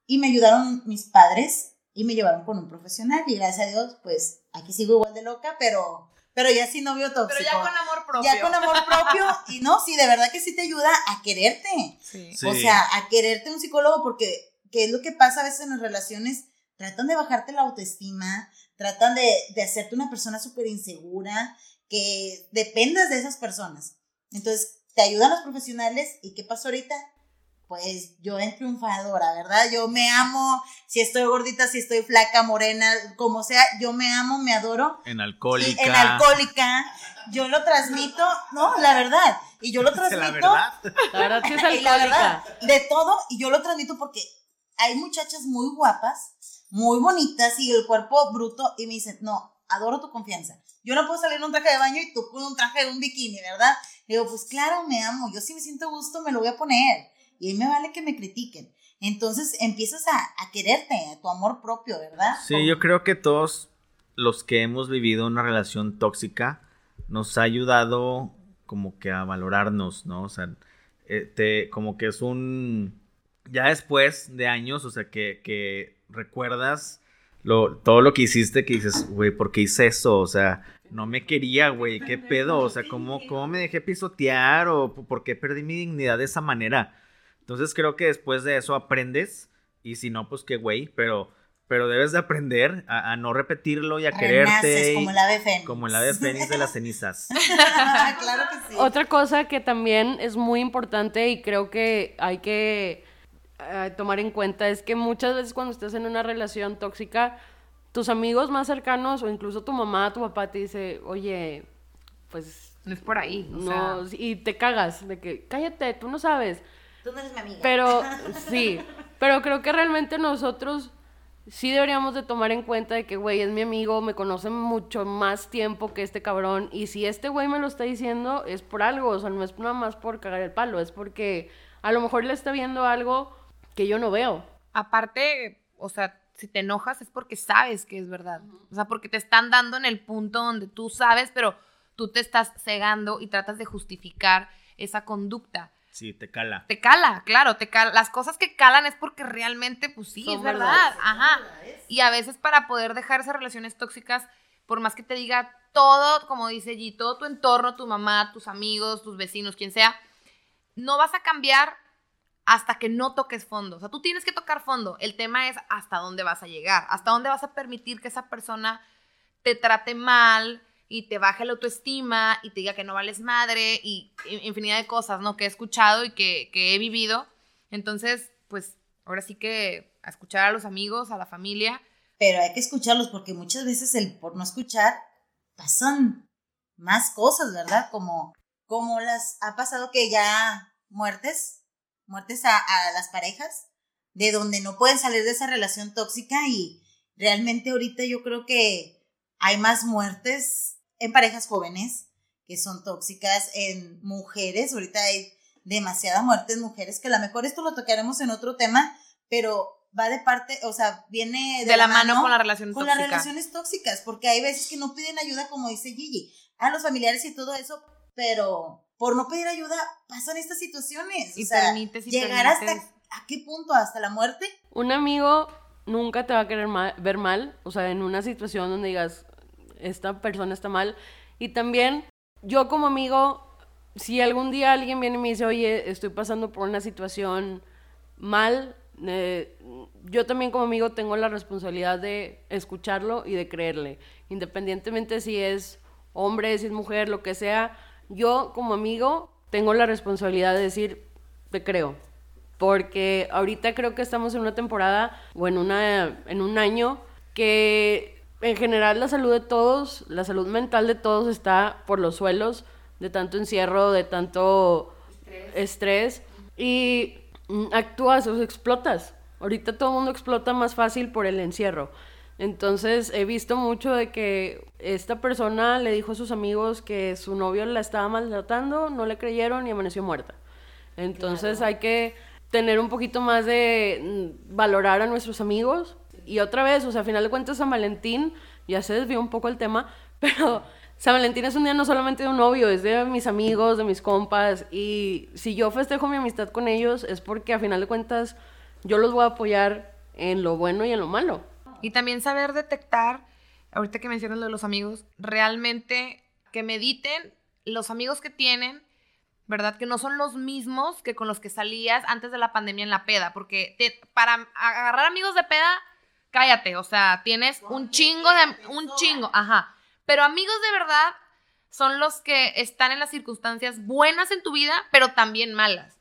[SPEAKER 4] Y me ayudaron mis padres y me llevaron con un profesional. Y gracias a Dios, pues aquí sigo igual de loca, pero, pero ya sin novio tóxico.
[SPEAKER 5] Pero ya con amor propio.
[SPEAKER 4] Ya con amor propio. Y no, sí, de verdad que sí te ayuda a quererte.
[SPEAKER 5] Sí.
[SPEAKER 2] Sí.
[SPEAKER 4] O sea, a quererte un psicólogo porque, ¿qué es lo que pasa a veces en las relaciones? Tratan de bajarte la autoestima, tratan de, de hacerte una persona súper insegura, que dependas de esas personas. Entonces, te ayudan los profesionales y ¿qué pasó ahorita? Pues yo en triunfadora, ¿verdad? Yo me amo, si estoy gordita, si estoy flaca, morena, como sea, yo me amo, me adoro.
[SPEAKER 2] En
[SPEAKER 4] Y
[SPEAKER 2] alcohólica.
[SPEAKER 4] en alcohólica, yo lo transmito, no, la verdad, y yo lo
[SPEAKER 2] La
[SPEAKER 4] transmito
[SPEAKER 2] verdad.
[SPEAKER 3] la verdad sí es
[SPEAKER 4] y la verdad,
[SPEAKER 3] alcohólica.
[SPEAKER 4] de todo, y yo lo transmito porque hay muchachas muy guapas, muy bonitas y el cuerpo bruto, y me dicen, no, adoro tu confianza. Yo no puedo salir en un traje de baño y tú con un traje de un bikini, ¿verdad? Y digo, pues claro, me amo, yo si me siento gusto me lo voy a poner. Y ahí me vale que me critiquen. Entonces empiezas a, a quererte, a tu amor propio, ¿verdad?
[SPEAKER 2] Sí, yo creo que todos los que hemos vivido una relación tóxica nos ha ayudado como que a valorarnos, ¿no? O sea, eh, te- como que es un... Ya después de años, o sea, que, que recuerdas lo, todo lo que hiciste, que dices, güey, ¿por qué hice eso? O sea, no me quería, güey, ¿qué pedo? O sea, ¿cómo, ¿cómo me dejé pisotear? ¿O por qué perdí mi dignidad de esa manera? Entonces creo que después de eso aprendes y si no, pues qué güey, pero, pero debes de aprender a, a no repetirlo y a quererte.
[SPEAKER 4] Renaces como
[SPEAKER 2] y-
[SPEAKER 4] el ave fénix.
[SPEAKER 2] como el ave fénix de las cenizas.
[SPEAKER 4] claro que sí.
[SPEAKER 3] Otra cosa que también es muy importante y creo que hay que eh, tomar en cuenta es que muchas veces cuando estás en una relación tóxica, tus amigos más cercanos o incluso tu mamá, tu papá te dice, oye, pues
[SPEAKER 5] No es por ahí. O
[SPEAKER 3] no,
[SPEAKER 5] sea,
[SPEAKER 3] y te cagas de que cállate, tú no sabes.
[SPEAKER 4] Tú no eres mi amiga.
[SPEAKER 3] Pero sí, pero creo que realmente nosotros sí deberíamos de tomar en cuenta de que, güey, es mi amigo, me conoce mucho más tiempo que este cabrón, y si este güey me lo está diciendo es por algo, o sea, no es nada más por cagar el palo, es porque a lo mejor le está viendo algo que yo no veo.
[SPEAKER 5] aparte, o sea, si te enojas es porque sabes que es verdad. O sea, porque te están dando en el punto donde tú sabes, pero tú te estás cegando y tratas de justificar esa conducta.
[SPEAKER 2] Sí, te cala.
[SPEAKER 5] Te cala, claro, te cala. Las cosas que calan es porque realmente, pues sí,
[SPEAKER 3] Son
[SPEAKER 5] es verdad. Ajá. Y a veces para poder dejar esas relaciones tóxicas, por más que te diga todo, como dice G, todo tu entorno, tu mamá, tus amigos, tus vecinos, quien sea, no vas a cambiar hasta que no toques fondo. O sea, tú tienes que tocar fondo. El tema es hasta dónde vas a llegar, hasta dónde vas a permitir que esa persona te trate mal y te baje la autoestima y te diga que no vales madre y in- infinidad de cosas, ¿no? Que he escuchado y que, que he vivido. Entonces, pues ahora sí que a escuchar a los amigos, a la familia.
[SPEAKER 4] Pero hay que escucharlos porque muchas veces el por no escuchar pasan más cosas, ¿verdad? Como, como las ha pasado que ya muertes, muertes a, a las parejas, de donde no pueden salir de esa relación tóxica y realmente ahorita yo creo que hay más muertes en parejas jóvenes que son tóxicas, en mujeres, ahorita hay demasiada muerte en mujeres, que a lo mejor esto lo tocaremos en otro tema, pero va de parte, o sea, viene
[SPEAKER 5] De, la, mano, con la relación
[SPEAKER 4] con
[SPEAKER 5] tóxica.
[SPEAKER 4] las relaciones tóxicas, porque hay veces que no piden ayuda, como dice Gigi, a los familiares y todo eso, pero por no pedir ayuda pasan estas situaciones.
[SPEAKER 5] Y
[SPEAKER 4] o sea,
[SPEAKER 5] permites y
[SPEAKER 4] llegar
[SPEAKER 5] permites.
[SPEAKER 4] hasta a qué punto, hasta la muerte.
[SPEAKER 3] Un amigo nunca te va a querer ma- ver mal, o sea, en una situación donde digas, esta persona está mal. Y también, yo como amigo, si algún día alguien viene y me dice, oye, estoy pasando por una situación mal, eh, yo también como amigo tengo la responsabilidad de escucharlo y de creerle, independientemente si es hombre, si es mujer, lo que sea, yo como amigo tengo la responsabilidad de decir, te creo, porque ahorita creo que estamos en una temporada o en, una, en un año que en general la salud de todos, la salud mental de todos está por los suelos, de tanto encierro, de tanto estrés, y mm, actúas o explotas. Ahorita todo el mundo explota más fácil por el encierro. Entonces he visto mucho de que esta persona le dijo a sus amigos que su novio la estaba maltratando, no le creyeron y amaneció muerta. Entonces hay que tener un poquito más de mm, valorar a nuestros amigos. Y otra vez, o sea, a final de cuentas San Valentín, ya se desvió un poco el tema, pero San Valentín es un día no solamente de un novio, es de mis amigos, de mis compas. Y si yo festejo mi amistad con ellos es porque a final de cuentas yo los voy a apoyar en lo bueno y en lo malo.
[SPEAKER 5] Y también saber detectar, ahorita que mencionas lo de los amigos, realmente que mediten los amigos que tienen, ¿verdad? Que no son los mismos que con los que salías antes de la pandemia en la peda, porque para agarrar amigos de peda, cállate, o sea, tienes un chingo de, un chingo, ajá. Pero amigos de verdad son los que están en las circunstancias buenas en tu vida, pero también malas.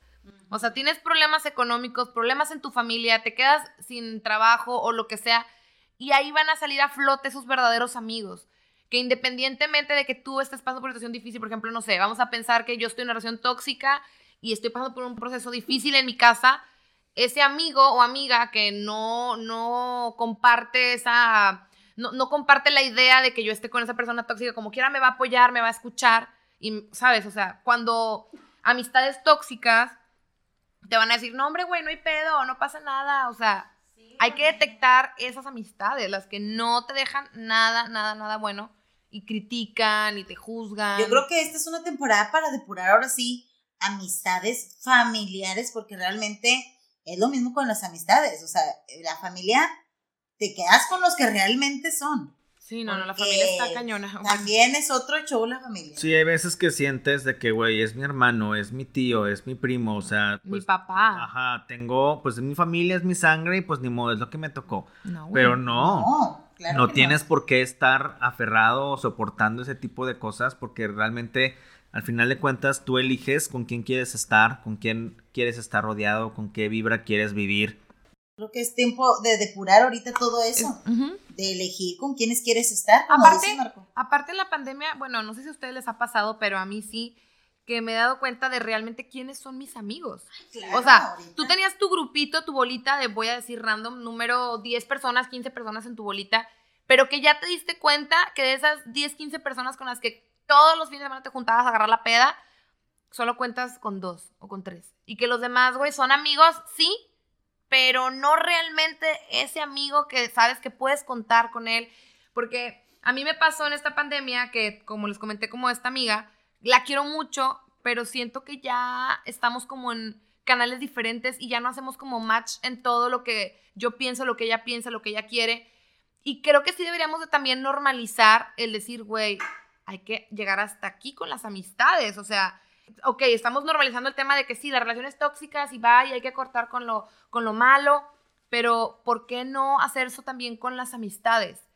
[SPEAKER 5] O sea, tienes problemas económicos, problemas en tu familia, te quedas sin trabajo o lo que sea, y ahí van a salir a flote esos verdaderos amigos. Que independientemente de que tú estés pasando por una situación difícil, por ejemplo, no sé, vamos a pensar que yo estoy en una relación tóxica y estoy pasando por un proceso difícil en mi casa, ese amigo o amiga que no, no comparte esa, no, no comparte la idea de que yo esté con esa persona tóxica, como quiera me va a apoyar, me va a escuchar, y, ¿sabes? O sea, cuando amistades tóxicas te van a decir, no, hombre, güey, no hay pedo, no pasa nada, o sea, hay que detectar esas amistades, las que no te dejan nada, nada, nada bueno, y critican y te juzgan.
[SPEAKER 4] Yo creo que esta es una temporada para depurar ahora sí amistades familiares, porque realmente es lo mismo con las amistades. O sea, la familia, te quedas con los que realmente son.
[SPEAKER 5] Sí, no, no, la familia está cañona.
[SPEAKER 4] También es otro show la familia.
[SPEAKER 2] Sí, hay veces que sientes de que, güey, es mi hermano, es mi tío, es mi primo, o sea,
[SPEAKER 5] Mi
[SPEAKER 2] pues,
[SPEAKER 5] papá.
[SPEAKER 2] Ajá, tengo, pues mi familia es mi sangre y pues ni modo, es lo que me tocó.
[SPEAKER 5] No, güey.
[SPEAKER 2] Pero no,
[SPEAKER 4] No, claro
[SPEAKER 2] no tienes por qué estar aferrado o soportando ese tipo de cosas porque realmente al final de cuentas tú eliges con quién quieres estar, con quién quieres estar rodeado, con qué vibra quieres vivir.
[SPEAKER 4] Creo que es tiempo de depurar ahorita todo eso, de elegir con quiénes quieres estar, como
[SPEAKER 5] Aparte,
[SPEAKER 4] dice Marco.
[SPEAKER 5] aparte en la pandemia, bueno, no sé si a ustedes les ha pasado, pero a mí sí, que me he dado cuenta de realmente quiénes son mis amigos.
[SPEAKER 4] Claro,
[SPEAKER 5] o sea,
[SPEAKER 4] ahorita.
[SPEAKER 5] tú tenías tu grupito, tu bolita de, voy a decir random, número 10 personas, 15 personas en tu bolita, pero que ya te diste cuenta que de esas 10, 15 personas con las que todos los fines de semana te juntabas a agarrar la peda, solo cuentas con dos o con tres. Y que los demás, güey, son amigos, sí, pero no realmente ese amigo que sabes que puedes contar con él. Porque A mí me pasó en esta pandemia que, como les comenté, como esta amiga, la quiero mucho, pero siento que ya estamos como en canales diferentes y ya no hacemos como match en todo lo que yo pienso, lo que ella piensa, lo que ella quiere. Y creo que sí deberíamos de también normalizar el decir, güey, hay que llegar hasta aquí con las amistades. O sea, ok, estamos normalizando el tema de que sí, las relaciones tóxicas y va y hay que cortar con lo, con lo malo, pero ¿por qué no hacer eso también con las amistades?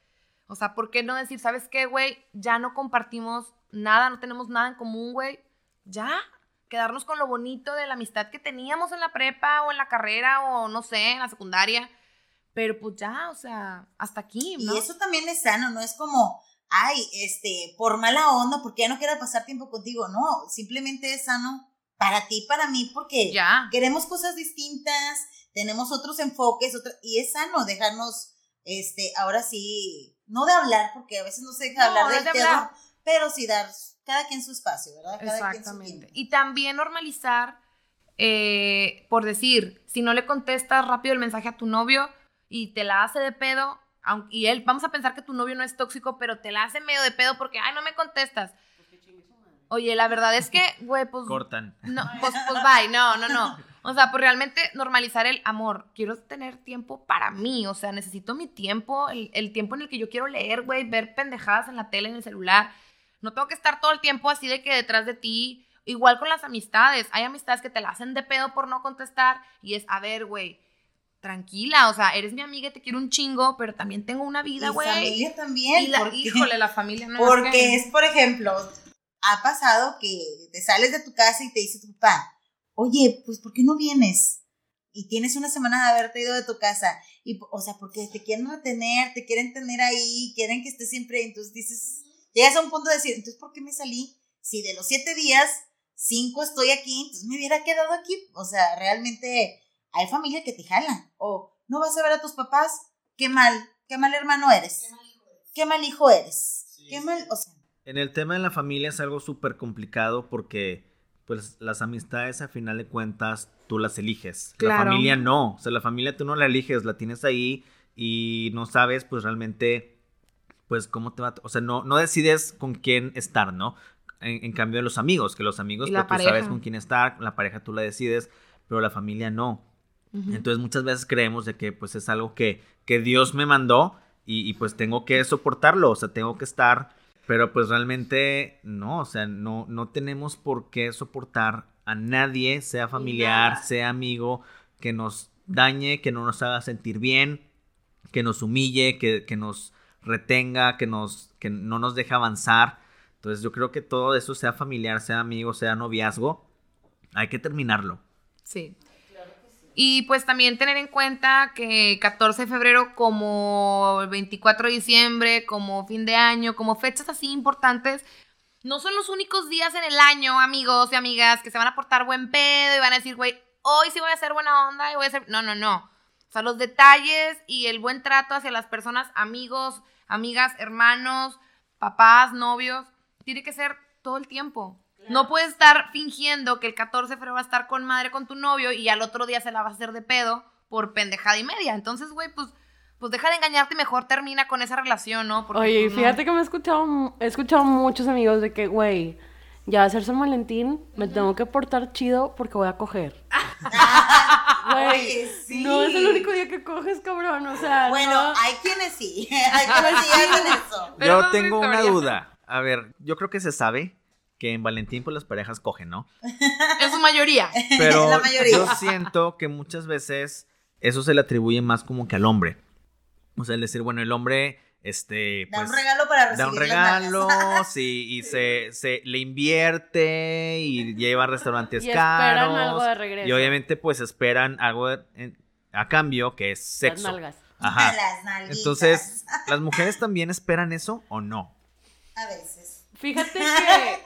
[SPEAKER 5] O sea, ¿por qué no decir, sabes qué, güey? Ya no compartimos nada, no tenemos nada en común, güey. Ya, quedarnos con lo bonito de la amistad que teníamos en la prepa o en la carrera o no sé, en la secundaria. Pero pues ya, o sea, hasta aquí, ¿no?
[SPEAKER 4] Y eso también es sano, no es como, ay, este, por mala onda, porque ya no quiero pasar tiempo contigo. No, simplemente es sano para ti, para mí, porque
[SPEAKER 5] Ya.
[SPEAKER 4] queremos cosas distintas, tenemos otros enfoques, otra- y es sano dejarnos, este, ahora sí, no de hablar, porque a veces no se deja
[SPEAKER 5] No,
[SPEAKER 4] hablar del
[SPEAKER 5] de
[SPEAKER 4] tema,
[SPEAKER 5] hablar.
[SPEAKER 4] pero sí dar cada quien su espacio, ¿verdad? Cada quien su
[SPEAKER 5] Exactamente. Y también normalizar, eh, por decir, si no le contestas rápido el mensaje a tu novio y te la hace de pedo, y él, vamos a pensar que tu novio no es tóxico, pero te la hace medio de pedo porque, ay, no me contestas. Oye, la verdad es que, güey, pues...
[SPEAKER 2] Cortan.
[SPEAKER 5] No, pues, pues bye, no, no, no. O sea, pues realmente normalizar el amor. Quiero tener tiempo para mí, o sea, necesito mi tiempo, el, el tiempo en el que yo quiero leer, güey, ver pendejadas en la tele, en el celular. No tengo que estar todo el tiempo así de que detrás de ti. Igual con las amistades. Hay amistades que te la hacen de pedo por no contestar y es, a ver, güey, tranquila, o sea, eres mi amiga y te quiero un chingo, pero también tengo una vida,
[SPEAKER 4] Y
[SPEAKER 5] güey.
[SPEAKER 4] familia también.
[SPEAKER 5] Y la,
[SPEAKER 4] porque-
[SPEAKER 5] híjole, la familia no
[SPEAKER 4] Porque
[SPEAKER 5] que-
[SPEAKER 4] es, por ejemplo, ha pasado que te sales de tu casa y te dice tu papá, oye, pues ¿por qué no vienes? Y tienes una semana de haberte ido de tu casa. Y, o sea, porque te quieren retener, te quieren tener ahí, quieren que estés siempre. Entonces dices, llegas a un punto de decir, entonces ¿por qué me salí? Si de los siete días, cinco estoy aquí, entonces me hubiera quedado aquí. O sea, realmente hay familia que te jalan. O no vas a ver a tus papás, qué mal, qué mal hermano eres. Qué mal hijo eres. Qué mal, o sea.
[SPEAKER 2] En el tema de la familia es algo súper complicado porque pues las amistades a final de cuentas tú las eliges. La familia no, o sea, la familia tú no la eliges, la tienes ahí y no sabes pues realmente pues cómo te va, a- o sea, no, no decides con quién estar, ¿no? En, en cambio los amigos, que los amigos pues tú sabes con quién estar, la pareja tú la decides, pero la familia no. Entonces muchas veces creemos de que pues es algo que, que Dios me mandó y, y, pues tengo que soportarlo, o sea, tengo que estar, pero pues realmente no, o sea, no, no tenemos por qué soportar a nadie, sea familiar,
[SPEAKER 4] nada.
[SPEAKER 2] sea amigo, que nos dañe, que no nos haga sentir bien, que nos humille, que, que nos retenga, que, nos, que no nos deje avanzar. Entonces yo creo que todo eso, sea familiar, sea amigo, sea noviazgo, hay que terminarlo.
[SPEAKER 5] Sí. Y pues también tener en cuenta que 14 de febrero como el 24 de diciembre, como fin de año, como fechas así importantes, no son los únicos días en el año, amigos y amigas, que se van a portar buen pedo y van a decir, güey, hoy sí voy a hacer buena onda y voy a hacer... No, no, no. O sea, los detalles y el buen trato hacia las personas, amigos, amigas, hermanos, papás, novios, tiene que ser todo el tiempo. No puedes estar fingiendo que el 14 de febrero va a estar con madre con tu novio y al otro día se la vas a hacer de pedo por pendejada y media. Entonces, güey, pues, pues deja de engañarte y mejor termina con esa relación, ¿no? Porque,
[SPEAKER 3] Oye, y
[SPEAKER 5] pues, no.
[SPEAKER 3] fíjate que me he escuchado, he escuchado muchos amigos de que, güey, ya va a ser San Valentín, me tengo que portar chido porque voy a coger. Güey,
[SPEAKER 4] sí.
[SPEAKER 3] no es el único día que coges, cabrón, o sea,
[SPEAKER 4] Bueno,
[SPEAKER 3] no.
[SPEAKER 4] hay quienes sí, hay quienes sí hacen eso.
[SPEAKER 5] Pero
[SPEAKER 2] yo tengo una duda. A ver, yo creo que se sabe que en Valentín pues las parejas cogen, ¿no?
[SPEAKER 5] En su mayoría.
[SPEAKER 2] Pero
[SPEAKER 4] La mayoría.
[SPEAKER 2] yo siento que muchas veces eso se le atribuye más como que al hombre. O sea, el decir, bueno, el hombre, este,
[SPEAKER 4] Da
[SPEAKER 2] pues,
[SPEAKER 4] un regalo para recibir
[SPEAKER 2] da un
[SPEAKER 4] las
[SPEAKER 2] regalo, sí, y se, se le invierte y lleva a restaurantes
[SPEAKER 3] Y esperan
[SPEAKER 2] caros.
[SPEAKER 3] algo de regreso.
[SPEAKER 2] Y obviamente pues esperan algo en- a cambio que es
[SPEAKER 3] Las
[SPEAKER 2] sexo.
[SPEAKER 3] nalgas.
[SPEAKER 2] Ajá.
[SPEAKER 4] Las nalguitas.
[SPEAKER 2] Entonces, ¿las mujeres también esperan eso o no?
[SPEAKER 4] A veces.
[SPEAKER 3] Fíjate que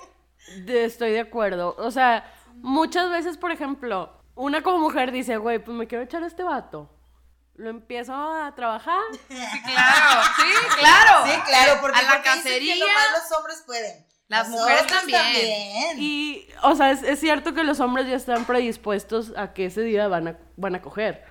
[SPEAKER 3] de- estoy de acuerdo. O sea, muchas veces, por ejemplo, una como mujer dice, güey, pues me quiero echar a este vato. Lo empiezo a trabajar.
[SPEAKER 5] Sí, claro. Sí, claro.
[SPEAKER 4] Sí, claro, porque
[SPEAKER 5] a la
[SPEAKER 4] porque dicen que
[SPEAKER 5] cacería.
[SPEAKER 4] nomás los hombres pueden.
[SPEAKER 5] Las mujeres también.
[SPEAKER 3] Y, o sea, es, es cierto que los hombres ya están predispuestos a que ese día van a, van a coger.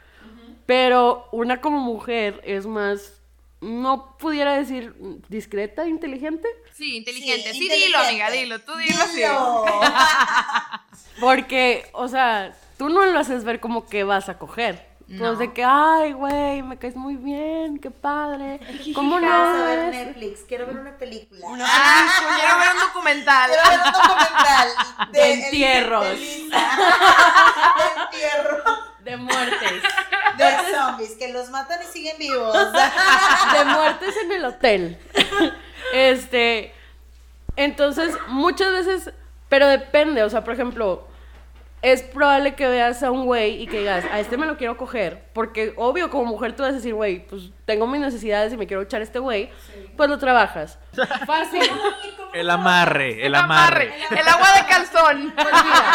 [SPEAKER 3] Pero una como mujer es más no pudiera decir discreta, inteligente,
[SPEAKER 5] Sí, inteligente. Sí,
[SPEAKER 4] inteligente.
[SPEAKER 5] dilo, amiga, dilo. Tú dilo.
[SPEAKER 4] Dilo.
[SPEAKER 3] porque, o sea, tú no lo haces ver como que vas a coger.
[SPEAKER 5] No.
[SPEAKER 3] Pues de que, ay, güey, me caes muy bien, qué padre. ¿Cómo no?
[SPEAKER 4] a ver? Netflix, quiero ver una película.
[SPEAKER 5] Ah, quiero ver un documental.
[SPEAKER 4] Quiero ver un documental
[SPEAKER 3] De entierros.
[SPEAKER 4] de de entierro.
[SPEAKER 3] De muertes.
[SPEAKER 4] De zombies, que los matan y siguen vivos.
[SPEAKER 3] de muertes en el hotel. Este, entonces, muchas veces, pero depende, o sea, por ejemplo, es probable que veas a un güey y que digas, a este me lo quiero coger, porque obvio como mujer tú vas a decir, güey, pues tengo mis necesidades y me quiero echar a este güey, pues lo trabajas. Fácil.
[SPEAKER 2] El amarre, el amarre.
[SPEAKER 5] El agua de calzón.
[SPEAKER 3] Pues mira,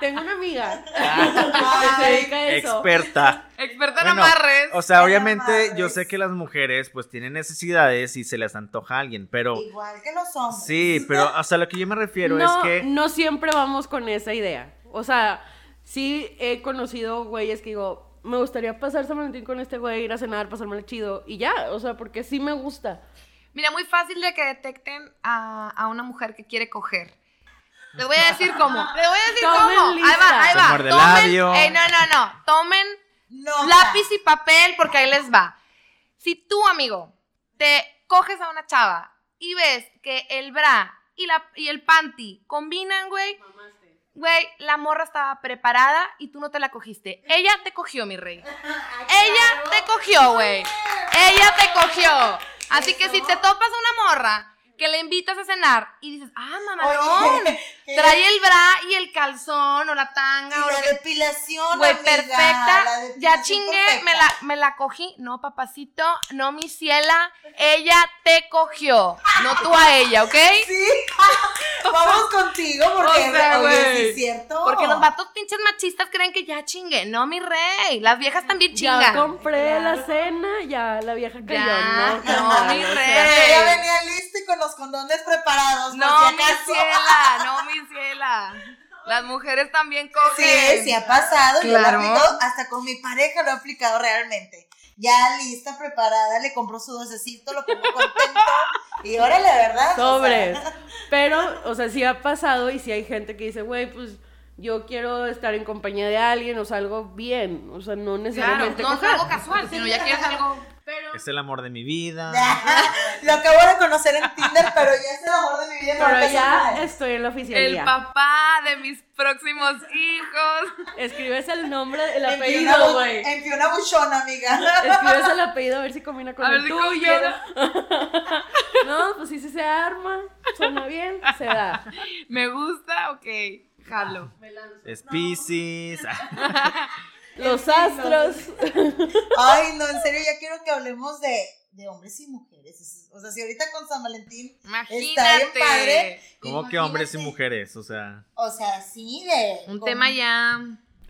[SPEAKER 3] tengo una amiga que se dedica a eso.
[SPEAKER 2] Experta.
[SPEAKER 5] Experta en
[SPEAKER 2] Bueno,
[SPEAKER 5] amarres.
[SPEAKER 2] O sea,
[SPEAKER 4] En
[SPEAKER 2] obviamente yo sé que las mujeres pues tienen necesidades y se les antoja a alguien, pero
[SPEAKER 4] Igual que los hombres.
[SPEAKER 2] sí, pero o sea, lo que yo me refiero
[SPEAKER 3] no,
[SPEAKER 2] es que
[SPEAKER 3] no siempre vamos con esa idea. O sea, sí he conocido güeyes que digo, me gustaría pasar San Valentín con este güey, ir a cenar, pasármelo chido. Y ya, o sea, porque sí me gusta.
[SPEAKER 5] Mira, muy fácil de que detecten a, a una mujer que quiere coger. Les voy a decir cómo. Les voy a decir
[SPEAKER 3] Tomen
[SPEAKER 5] cómo. Ahí va, ahí va. Tomen,
[SPEAKER 2] labio.
[SPEAKER 5] Ey, no, no, no. Tomen
[SPEAKER 4] No.
[SPEAKER 5] lápiz y papel porque ahí les va. Si tú, amigo, te coges a una chava y ves que el bra y, la, y el panty combinan, güey, güey, la morra estaba preparada y tú no te la cogiste. Ella te cogió, mi rey. Ella te cogió, güey. Ella te cogió. Así que si te topas a una morra que le invitas a cenar y dices, ah, mamalón, trae el bra y el calzón o la
[SPEAKER 4] Y
[SPEAKER 5] tanga o lo
[SPEAKER 4] la
[SPEAKER 5] que
[SPEAKER 4] depilación,
[SPEAKER 5] Güey,
[SPEAKER 4] amiga,
[SPEAKER 5] perfecta.
[SPEAKER 4] la
[SPEAKER 5] Ya chingué,
[SPEAKER 4] perfecta.
[SPEAKER 5] me la, me la cogí. No, papacito, no, mi ciela. Ella te cogió. No tú a ella, ¿ok?
[SPEAKER 4] Sí. Vamos contigo porque,
[SPEAKER 5] O sea,
[SPEAKER 4] oye, sí
[SPEAKER 5] güey.
[SPEAKER 4] es cierto.
[SPEAKER 5] Porque los vatos pinches machistas creen que ya chingué. No, mi rey. Las viejas también
[SPEAKER 3] Ya
[SPEAKER 5] chingan.
[SPEAKER 3] compré la cena, ya la vieja cayó.
[SPEAKER 5] Ya,
[SPEAKER 3] no,
[SPEAKER 5] no, mi
[SPEAKER 3] o
[SPEAKER 5] rey.
[SPEAKER 4] Ella venía lista y con los condones preparados.
[SPEAKER 5] No,
[SPEAKER 4] si
[SPEAKER 5] mi ciela. No, mi ciela. Las mujeres también cogen.
[SPEAKER 4] Sí, sí ha pasado. Yo lo
[SPEAKER 5] Claro.
[SPEAKER 4] aplicado, hasta con mi pareja lo he aplicado realmente. Ya lista, preparada, le compro su docecito, lo pongo contento. y órale, ¿verdad? O sea,
[SPEAKER 3] Sobres. Pero, o sea, sí ha pasado y sí hay gente que dice, güey, pues yo quiero estar en compañía de alguien o sea, algo bien. O sea, no
[SPEAKER 5] Claro,
[SPEAKER 3] necesariamente
[SPEAKER 5] no es algo casual, sino ya quieres algo.
[SPEAKER 3] Pero,
[SPEAKER 2] es el amor de mi vida.
[SPEAKER 4] lo acabo de conocer en Tinder, pero ya es el amor de mi vida. me
[SPEAKER 3] pero ya estoy en la
[SPEAKER 5] El
[SPEAKER 3] oficialía.
[SPEAKER 5] papá de mis próximos hijos.
[SPEAKER 3] Escribes el nombre, el apellido, güey.
[SPEAKER 4] En Fiona Buchón, amiga.
[SPEAKER 3] Escribes el apellido a ver si combina con
[SPEAKER 5] A ver
[SPEAKER 3] el
[SPEAKER 5] si
[SPEAKER 3] tuyo. no, pues sí, sí se arma, suena bien, se da.
[SPEAKER 5] Me gusta, ok. Jalo.
[SPEAKER 2] Es Pisces.
[SPEAKER 3] Los astros.
[SPEAKER 4] Ay, no, en serio, ya quiero que hablemos de, de hombres y mujeres. Es- O sea, si ahorita con San Valentín está bien
[SPEAKER 5] Imagínate.
[SPEAKER 4] padre.
[SPEAKER 2] ¿Cómo que hombres y mujeres? O sea,
[SPEAKER 4] O sea, sí, de.
[SPEAKER 5] Un tema ya.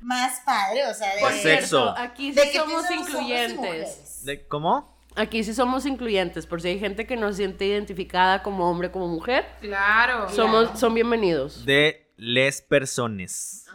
[SPEAKER 4] Más padre, o sea, de.
[SPEAKER 3] Por
[SPEAKER 2] De
[SPEAKER 3] cierto,
[SPEAKER 2] sexo.
[SPEAKER 3] aquí
[SPEAKER 4] de
[SPEAKER 3] sí
[SPEAKER 4] que
[SPEAKER 3] somos incluyentes.
[SPEAKER 2] ¿de cómo?
[SPEAKER 3] Aquí sí somos incluyentes, por si hay gente que no se siente identificada como hombre, como mujer,
[SPEAKER 5] Claro.
[SPEAKER 3] somos, son bienvenidos.
[SPEAKER 2] De les personas.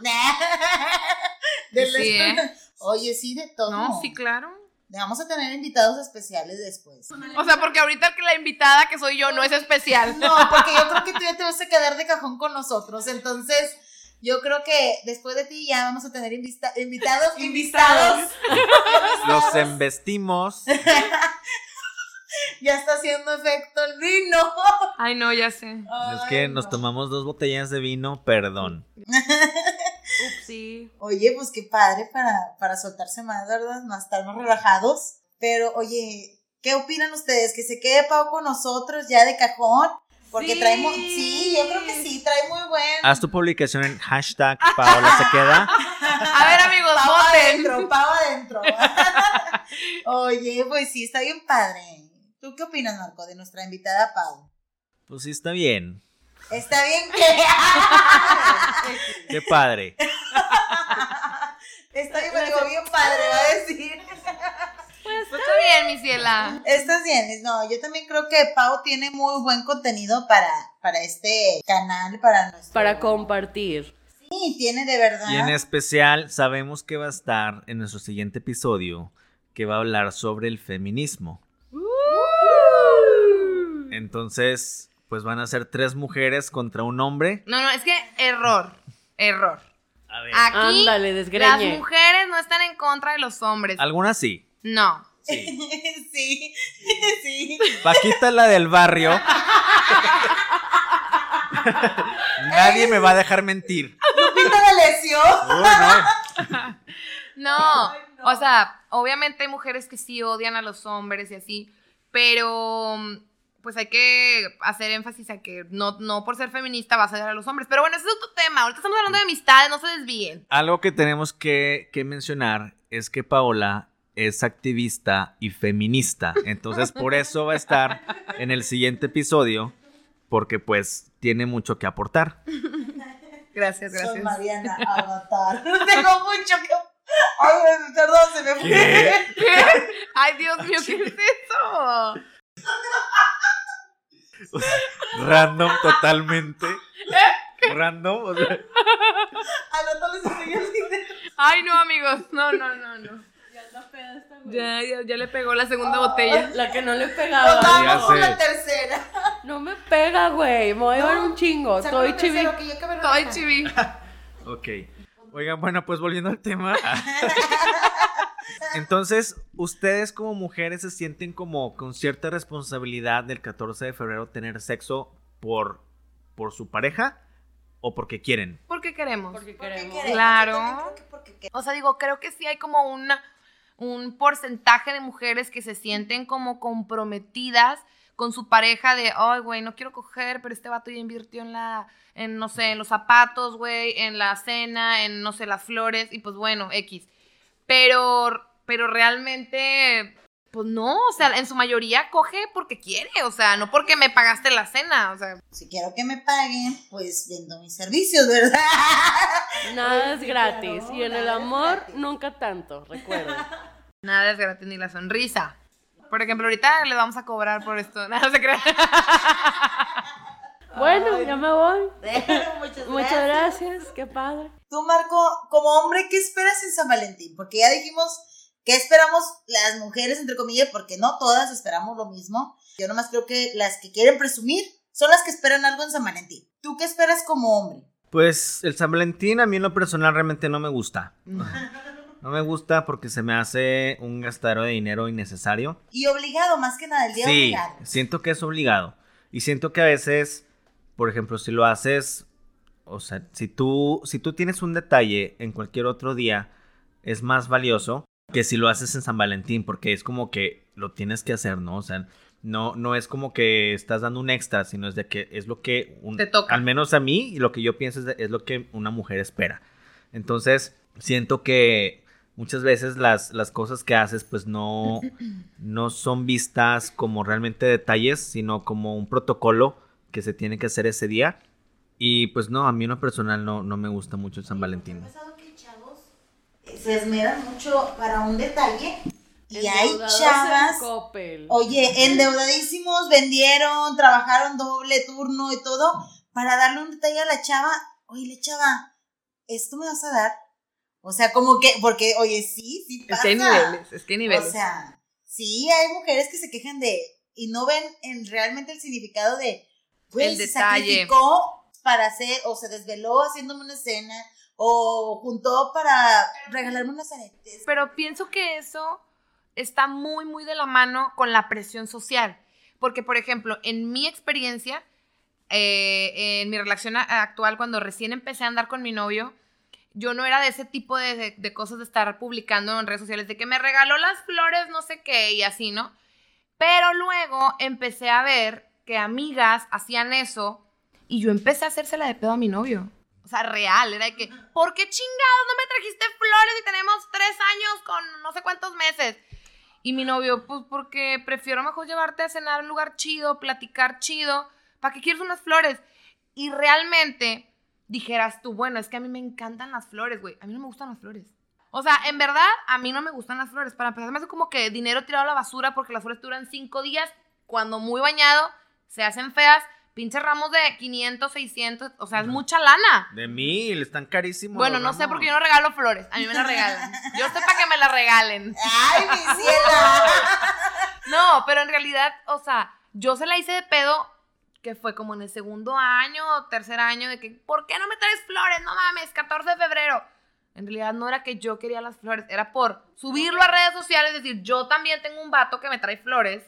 [SPEAKER 4] De
[SPEAKER 5] Sí, ¿eh?
[SPEAKER 4] Oye, sí, de todo.
[SPEAKER 5] No, sí, claro.
[SPEAKER 4] Vamos a tener invitados especiales después.
[SPEAKER 5] O sea, porque ahorita que la invitada que soy yo no es especial.
[SPEAKER 4] No, porque yo creo que tú ya te vas a quedar de cajón con nosotros. Entonces, yo creo que después de ti ya vamos a tener invista- invitados.
[SPEAKER 3] Invitados.
[SPEAKER 2] Los embestimos.
[SPEAKER 4] Ya está haciendo efecto el vino.
[SPEAKER 5] Ay, no, ya sé.
[SPEAKER 2] Es que nos
[SPEAKER 4] no.
[SPEAKER 2] tomamos dos botellas de vino, perdón.
[SPEAKER 3] Upsi.
[SPEAKER 4] Oye, pues qué padre para, para soltarse más, ¿verdad? Más estar más relajados. Pero, oye, ¿qué opinan ustedes? ¿Que se quede Pau con nosotros ya de cajón? Porque
[SPEAKER 3] Sí.
[SPEAKER 4] traemos. Sí, yo creo que sí, trae muy buen.
[SPEAKER 2] Haz tu publicación en hashtag Paola se queda.
[SPEAKER 5] A ver, amigos,
[SPEAKER 4] Pau
[SPEAKER 5] voten.
[SPEAKER 4] adentro, Pau adentro. Oye, pues sí, está bien padre. ¿Tú qué opinas, Marco, de nuestra invitada Pau?
[SPEAKER 2] Pues sí, está bien.
[SPEAKER 4] Está bien que.
[SPEAKER 2] Qué padre.
[SPEAKER 4] Está bien, me digo, bien padre, va a decir.
[SPEAKER 5] Pues está bien, mi ciela.
[SPEAKER 4] Estás bien, Liz. no, yo también creo que Pau tiene muy buen contenido para, para este canal, para nuestro...
[SPEAKER 3] Para compartir.
[SPEAKER 4] Sí, tiene de verdad.
[SPEAKER 2] Y en especial sabemos que va a estar en nuestro siguiente episodio que va a hablar sobre el feminismo. Entonces, pues van a ser tres mujeres contra un hombre.
[SPEAKER 5] No, no, es que error. Error.
[SPEAKER 2] A ver.
[SPEAKER 5] Aquí
[SPEAKER 3] Ándale,
[SPEAKER 5] las
[SPEAKER 3] desgreñe.
[SPEAKER 5] mujeres no están en contra de los hombres.
[SPEAKER 2] Algunas sí.
[SPEAKER 5] No.
[SPEAKER 2] Sí.
[SPEAKER 4] sí, sí.
[SPEAKER 2] Paquita la del barrio. Nadie me va a dejar mentir.
[SPEAKER 4] Lupita D'Alessio.
[SPEAKER 2] Uy, no.
[SPEAKER 5] No, o sea, obviamente hay mujeres que sí odian a los hombres y así, pero pues hay que hacer énfasis a que no, no por ser feminista vas a odiar a los hombres. Pero bueno, ese es otro tema. Ahorita estamos hablando de amistades, no se desvíen.
[SPEAKER 2] Algo que tenemos que, que mencionar es que Paola es activista y feminista. Entonces, por eso va a estar en el siguiente episodio, porque pues tiene mucho que aportar.
[SPEAKER 5] Gracias,
[SPEAKER 4] Soy
[SPEAKER 5] gracias.
[SPEAKER 4] Mariana Avatar. Tengo mucho que. Ay, perdón, se me fue.
[SPEAKER 2] ¿Qué?
[SPEAKER 5] ¿Qué? Ay, Dios mío, ¿qué es eso?
[SPEAKER 2] Random totalmente. Random. o sea,
[SPEAKER 4] A no les estoy el
[SPEAKER 5] Ay, no, amigos. No, no, no, no. Ya, ya, ya le pegó la segunda botella.
[SPEAKER 3] La que no le pegaba.
[SPEAKER 4] Vamos con la tercera.
[SPEAKER 3] No me pega, güey. Me voy a llevar un chingo. Estoy
[SPEAKER 4] ver la
[SPEAKER 5] Estoy chivi.
[SPEAKER 2] Ok. Oigan, bueno, pues volviendo al tema. Entonces, ¿ustedes como mujeres se sienten como con cierta responsabilidad del 14 de febrero tener sexo por, por su pareja o porque quieren?
[SPEAKER 5] ¿Por qué queremos?
[SPEAKER 3] Porque
[SPEAKER 4] ¿Por qué
[SPEAKER 3] queremos.
[SPEAKER 5] Claro.
[SPEAKER 4] Porque.
[SPEAKER 5] O sea, digo, creo que sí hay como una, un porcentaje de mujeres que se sienten como comprometidas con su pareja de, ay, güey, no quiero coger, pero este vato ya invirtió en la, en, no sé, en los zapatos, güey, en la cena, en, no sé, las flores, y pues bueno, X. Pero, pero realmente, pues no, o sea, en su mayoría coge porque quiere, o sea, no porque me pagaste la cena, o sea,
[SPEAKER 4] Si quiero que me paguen, pues vendo mis servicios, ¿verdad?
[SPEAKER 3] Nada es gratis.
[SPEAKER 4] claro,
[SPEAKER 3] y en el amor, nunca tanto, recuerden.
[SPEAKER 5] nada es gratis ni la sonrisa. Por ejemplo, ahorita le vamos a cobrar por esto. Nada se crea.
[SPEAKER 3] Bueno, ya me voy.
[SPEAKER 4] Muchas
[SPEAKER 3] Muchas gracias. Qué padre.
[SPEAKER 4] Tú, Marco, como hombre, ¿qué esperas en San Valentín? Porque ya dijimos que esperamos las mujeres, entre comillas, porque no todas esperamos lo mismo. Yo nomás creo que las que quieren presumir son las que esperan algo en San Valentín. ¿Tú qué esperas como hombre?
[SPEAKER 2] Pues el San Valentín a mí en lo personal realmente no me gusta. No me gusta porque se me hace un gastadero de dinero innecesario.
[SPEAKER 4] Y obligado, más que nada, el día
[SPEAKER 2] Sí,
[SPEAKER 4] obligado.
[SPEAKER 2] siento que es obligado. Y siento que a veces, por ejemplo, si lo haces, o sea, si tú, si tú tienes un detalle en cualquier otro día, es más valioso que si lo haces en San Valentín, porque es como que lo tienes que hacer, ¿no? O sea, no, no es como que estás dando un extra, sino es de que es lo que, un-
[SPEAKER 5] Te toca.
[SPEAKER 2] al menos a mí, y lo que yo pienso es, de- es lo que una mujer espera. Entonces, siento que muchas veces las, las cosas que haces, pues no, no son vistas como realmente detalles, sino como un protocolo que se tiene que hacer ese día. Y pues no, a mí en lo personal no, no me gusta mucho el San Valentín.
[SPEAKER 4] ¿Te ha pasado que chavos eh, se esmeran mucho para un detalle? Y hay chavas...
[SPEAKER 3] en.
[SPEAKER 4] Oye, endeudadísimos, vendieron, trabajaron doble turno y todo, para darle un detalle a la chava. Oye, le chava, ¿esto me vas a dar? O sea, como que, porque, oye, sí, sí
[SPEAKER 5] Es
[SPEAKER 4] pasa.
[SPEAKER 5] que hay niveles, es que hay niveles.
[SPEAKER 4] O sea, sí, hay mujeres que se quejan de, y no ven en realmente el significado de, pues,
[SPEAKER 5] El detalle.
[SPEAKER 4] sacrificó para hacer, o se desveló haciéndome una escena, o juntó para regalarme unas aretes.
[SPEAKER 5] Pero pienso que eso está muy, muy de la mano con la presión social. Porque, por ejemplo, en mi experiencia, eh, en mi relación actual, cuando recién empecé a andar con mi novio, yo no era de ese tipo de, de- de cosas de estar publicando en redes sociales, de que me regaló las flores, no sé qué, y así, ¿no? Pero luego empecé a ver que amigas hacían eso y yo empecé a hacérsela de pedo a mi novio. O sea, real, era de que, ¿por qué chingados no me trajiste flores y tenemos tres años con no sé cuántos meses? Y mi novio, pues porque prefiero mejor llevarte a cenar a un lugar chido, platicar chido. ¿Para qué quieres unas flores? Y realmente dijeras tú, bueno, es que a mí me encantan las flores, güey. A mí no me gustan las flores. O sea, en verdad, a mí no me gustan las flores. Para empezar, me hace como que dinero tirado a la basura porque las flores duran cinco días. Cuando muy bañado, se hacen feas. Pinches ramos de 500, 600. O sea, es mucha lana.
[SPEAKER 2] De mil, están carísimos.
[SPEAKER 5] Bueno, no sé
[SPEAKER 2] ramos.
[SPEAKER 5] porque yo no regalo flores. A mí me las regalan. Yo sé para que me las regalen.
[SPEAKER 4] ¡Ay, mi ciela!
[SPEAKER 5] No, pero en realidad, o sea, yo se la hice de pedo que fue como en el segundo año o tercer año de que, ¿por qué no me traes flores? No mames, 14 de febrero. En realidad no era que yo quería las flores, era por subirlo a redes sociales, decir, yo también tengo un vato que me trae flores,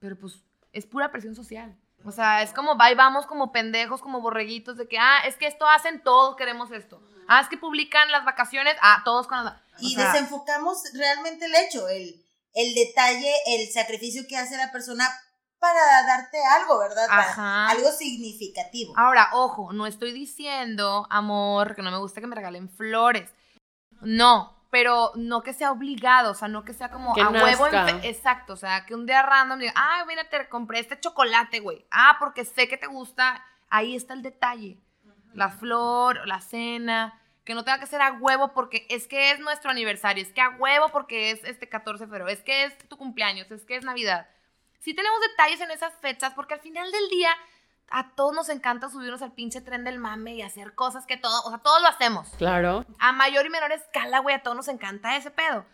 [SPEAKER 5] pero pues es pura presión social. O sea, es como, va y vamos como pendejos, como borreguitos, de que, ah, es que esto hacen todos, queremos esto. Ah, es que publican las vacaciones, ah, todos con las...
[SPEAKER 4] Y desenfocamos realmente el hecho, el, el detalle, el sacrificio que hace la persona para darte algo, ¿verdad? Ajá. algo significativo.
[SPEAKER 5] Ahora, ojo, no estoy diciendo, amor, que no me gusta que me regalen flores. No, pero no que sea obligado, o sea, no que sea como a huevo. Exacto, o sea, que un día random diga, ay, mira, te compré este chocolate, güey. Ah, porque sé que te gusta. Ahí está el detalle. La flor, la cena. Que no tenga que ser a huevo porque es que es nuestro aniversario, es que a huevo porque es este 14 de febrero, es que es tu cumpleaños, es que es Navidad. Sí tenemos detalles en esas fechas porque al final del día a todos nos encanta subirnos al pinche tren del mame y hacer cosas que todo, o sea, todos lo hacemos.
[SPEAKER 3] Claro.
[SPEAKER 5] A mayor y menor escala, güey, a todos nos encanta ese pedo.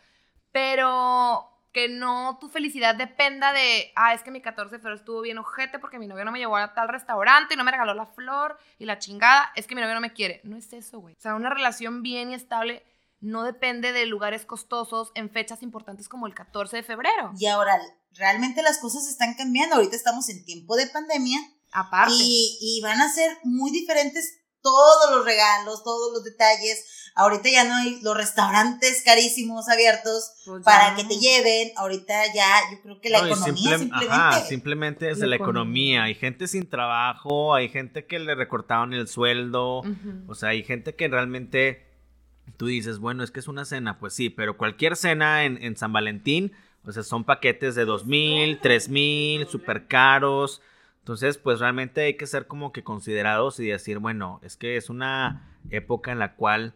[SPEAKER 5] Pero que no tu felicidad dependa de, ah, es que mi 14 de febrero estuvo bien ojete porque mi novio no me llevó a tal restaurante y no me regaló la flor y la chingada, es que mi novio no me quiere. No es eso, güey. O sea, una relación bien y estable no depende de lugares costosos en fechas importantes como el 14 de febrero.
[SPEAKER 4] Y ahora, realmente las cosas están cambiando. Ahorita estamos en tiempo de pandemia
[SPEAKER 5] Aparte.
[SPEAKER 4] Y, van a ser muy diferentes todos los regalos, todos los detalles. Ahorita ya no hay los restaurantes carísimos abiertos pues para que te lleven. Ahorita ya, yo creo que la economía simplemente. Ajá,
[SPEAKER 2] simplemente es la, la economía. Hay gente sin trabajo, hay gente que le recortaron el sueldo. O sea, hay gente que realmente tú dices, bueno, es que es una cena. Pues sí, pero cualquier cena en, en San Valentín, o sea, son paquetes de dos mil, tres mil, súper caros. Entonces, pues realmente hay que ser como que considerados y decir, bueno, es que es una época en la cual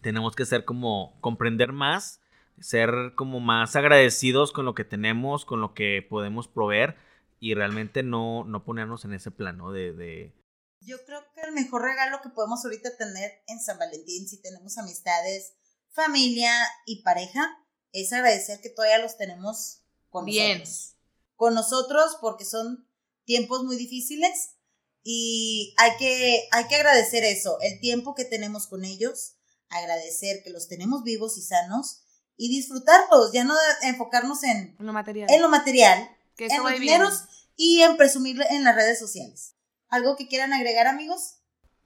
[SPEAKER 2] tenemos que ser como comprender más, ser como más agradecidos con lo que tenemos, con lo que podemos proveer y realmente no, no ponernos en ese plano de, de...
[SPEAKER 4] Yo creo que el mejor regalo que podemos ahorita tener en San Valentín, si tenemos amistades, familia y pareja, es agradecer que todavía los tenemos con Bien. nosotros. Con nosotros porque son tiempos muy difíciles y hay que, hay que agradecer eso, el tiempo que tenemos con ellos, agradecer que los tenemos vivos y sanos y disfrutarlos, ya no enfocarnos en,
[SPEAKER 5] lo material,
[SPEAKER 4] en, lo material, en los dineros y en presumir en las redes sociales. ¿Algo que quieran agregar, amigos?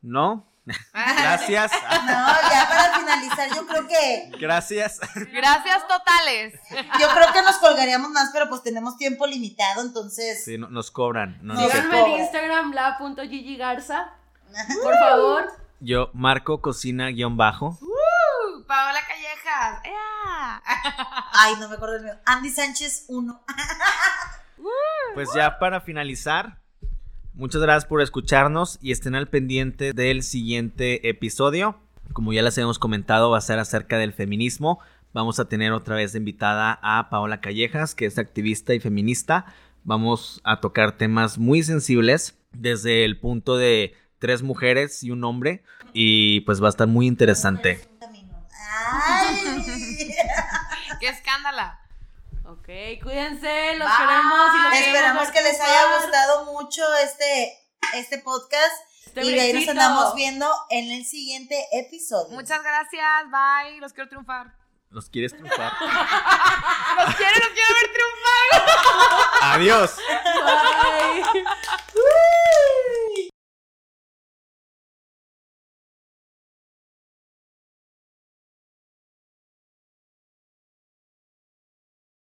[SPEAKER 2] No, Gracias.
[SPEAKER 4] No, ya para finalizar, yo creo que.
[SPEAKER 2] Gracias.
[SPEAKER 5] Gracias totales.
[SPEAKER 4] Yo creo que nos colgaríamos más, pero pues tenemos tiempo limitado, entonces.
[SPEAKER 2] Sí, nos cobran.
[SPEAKER 3] No Síganme en Instagram, la.gigigarza. Por favor.
[SPEAKER 2] Yo, Marco Cocina guion bajo.
[SPEAKER 5] Uh, Paola Callejas.
[SPEAKER 4] Ay, no me acuerdo el mío. Andy Sánchez 1.
[SPEAKER 2] pues ya para finalizar, Muchas gracias por escucharnos y estén al pendiente del siguiente episodio. Como ya les hemos comentado, va a ser acerca del feminismo. Vamos a tener otra vez de invitada a Paola Callejas, que es activista y feminista. Vamos a tocar temas muy sensibles desde el punto de tres mujeres y un hombre. Y pues va a estar muy interesante.
[SPEAKER 5] ¡Qué escándala!
[SPEAKER 3] Ok, cuídense, los queremos y los
[SPEAKER 4] Esperamos que les haya gustado mucho este, este podcast. Este y de ahí nos andamos viendo en el siguiente episodio.
[SPEAKER 5] Muchas gracias, bye. Los quiero triunfar.
[SPEAKER 2] ¿Los quieres triunfar?
[SPEAKER 5] los quiero, los quiero ver triunfar.
[SPEAKER 2] Adiós. Bye.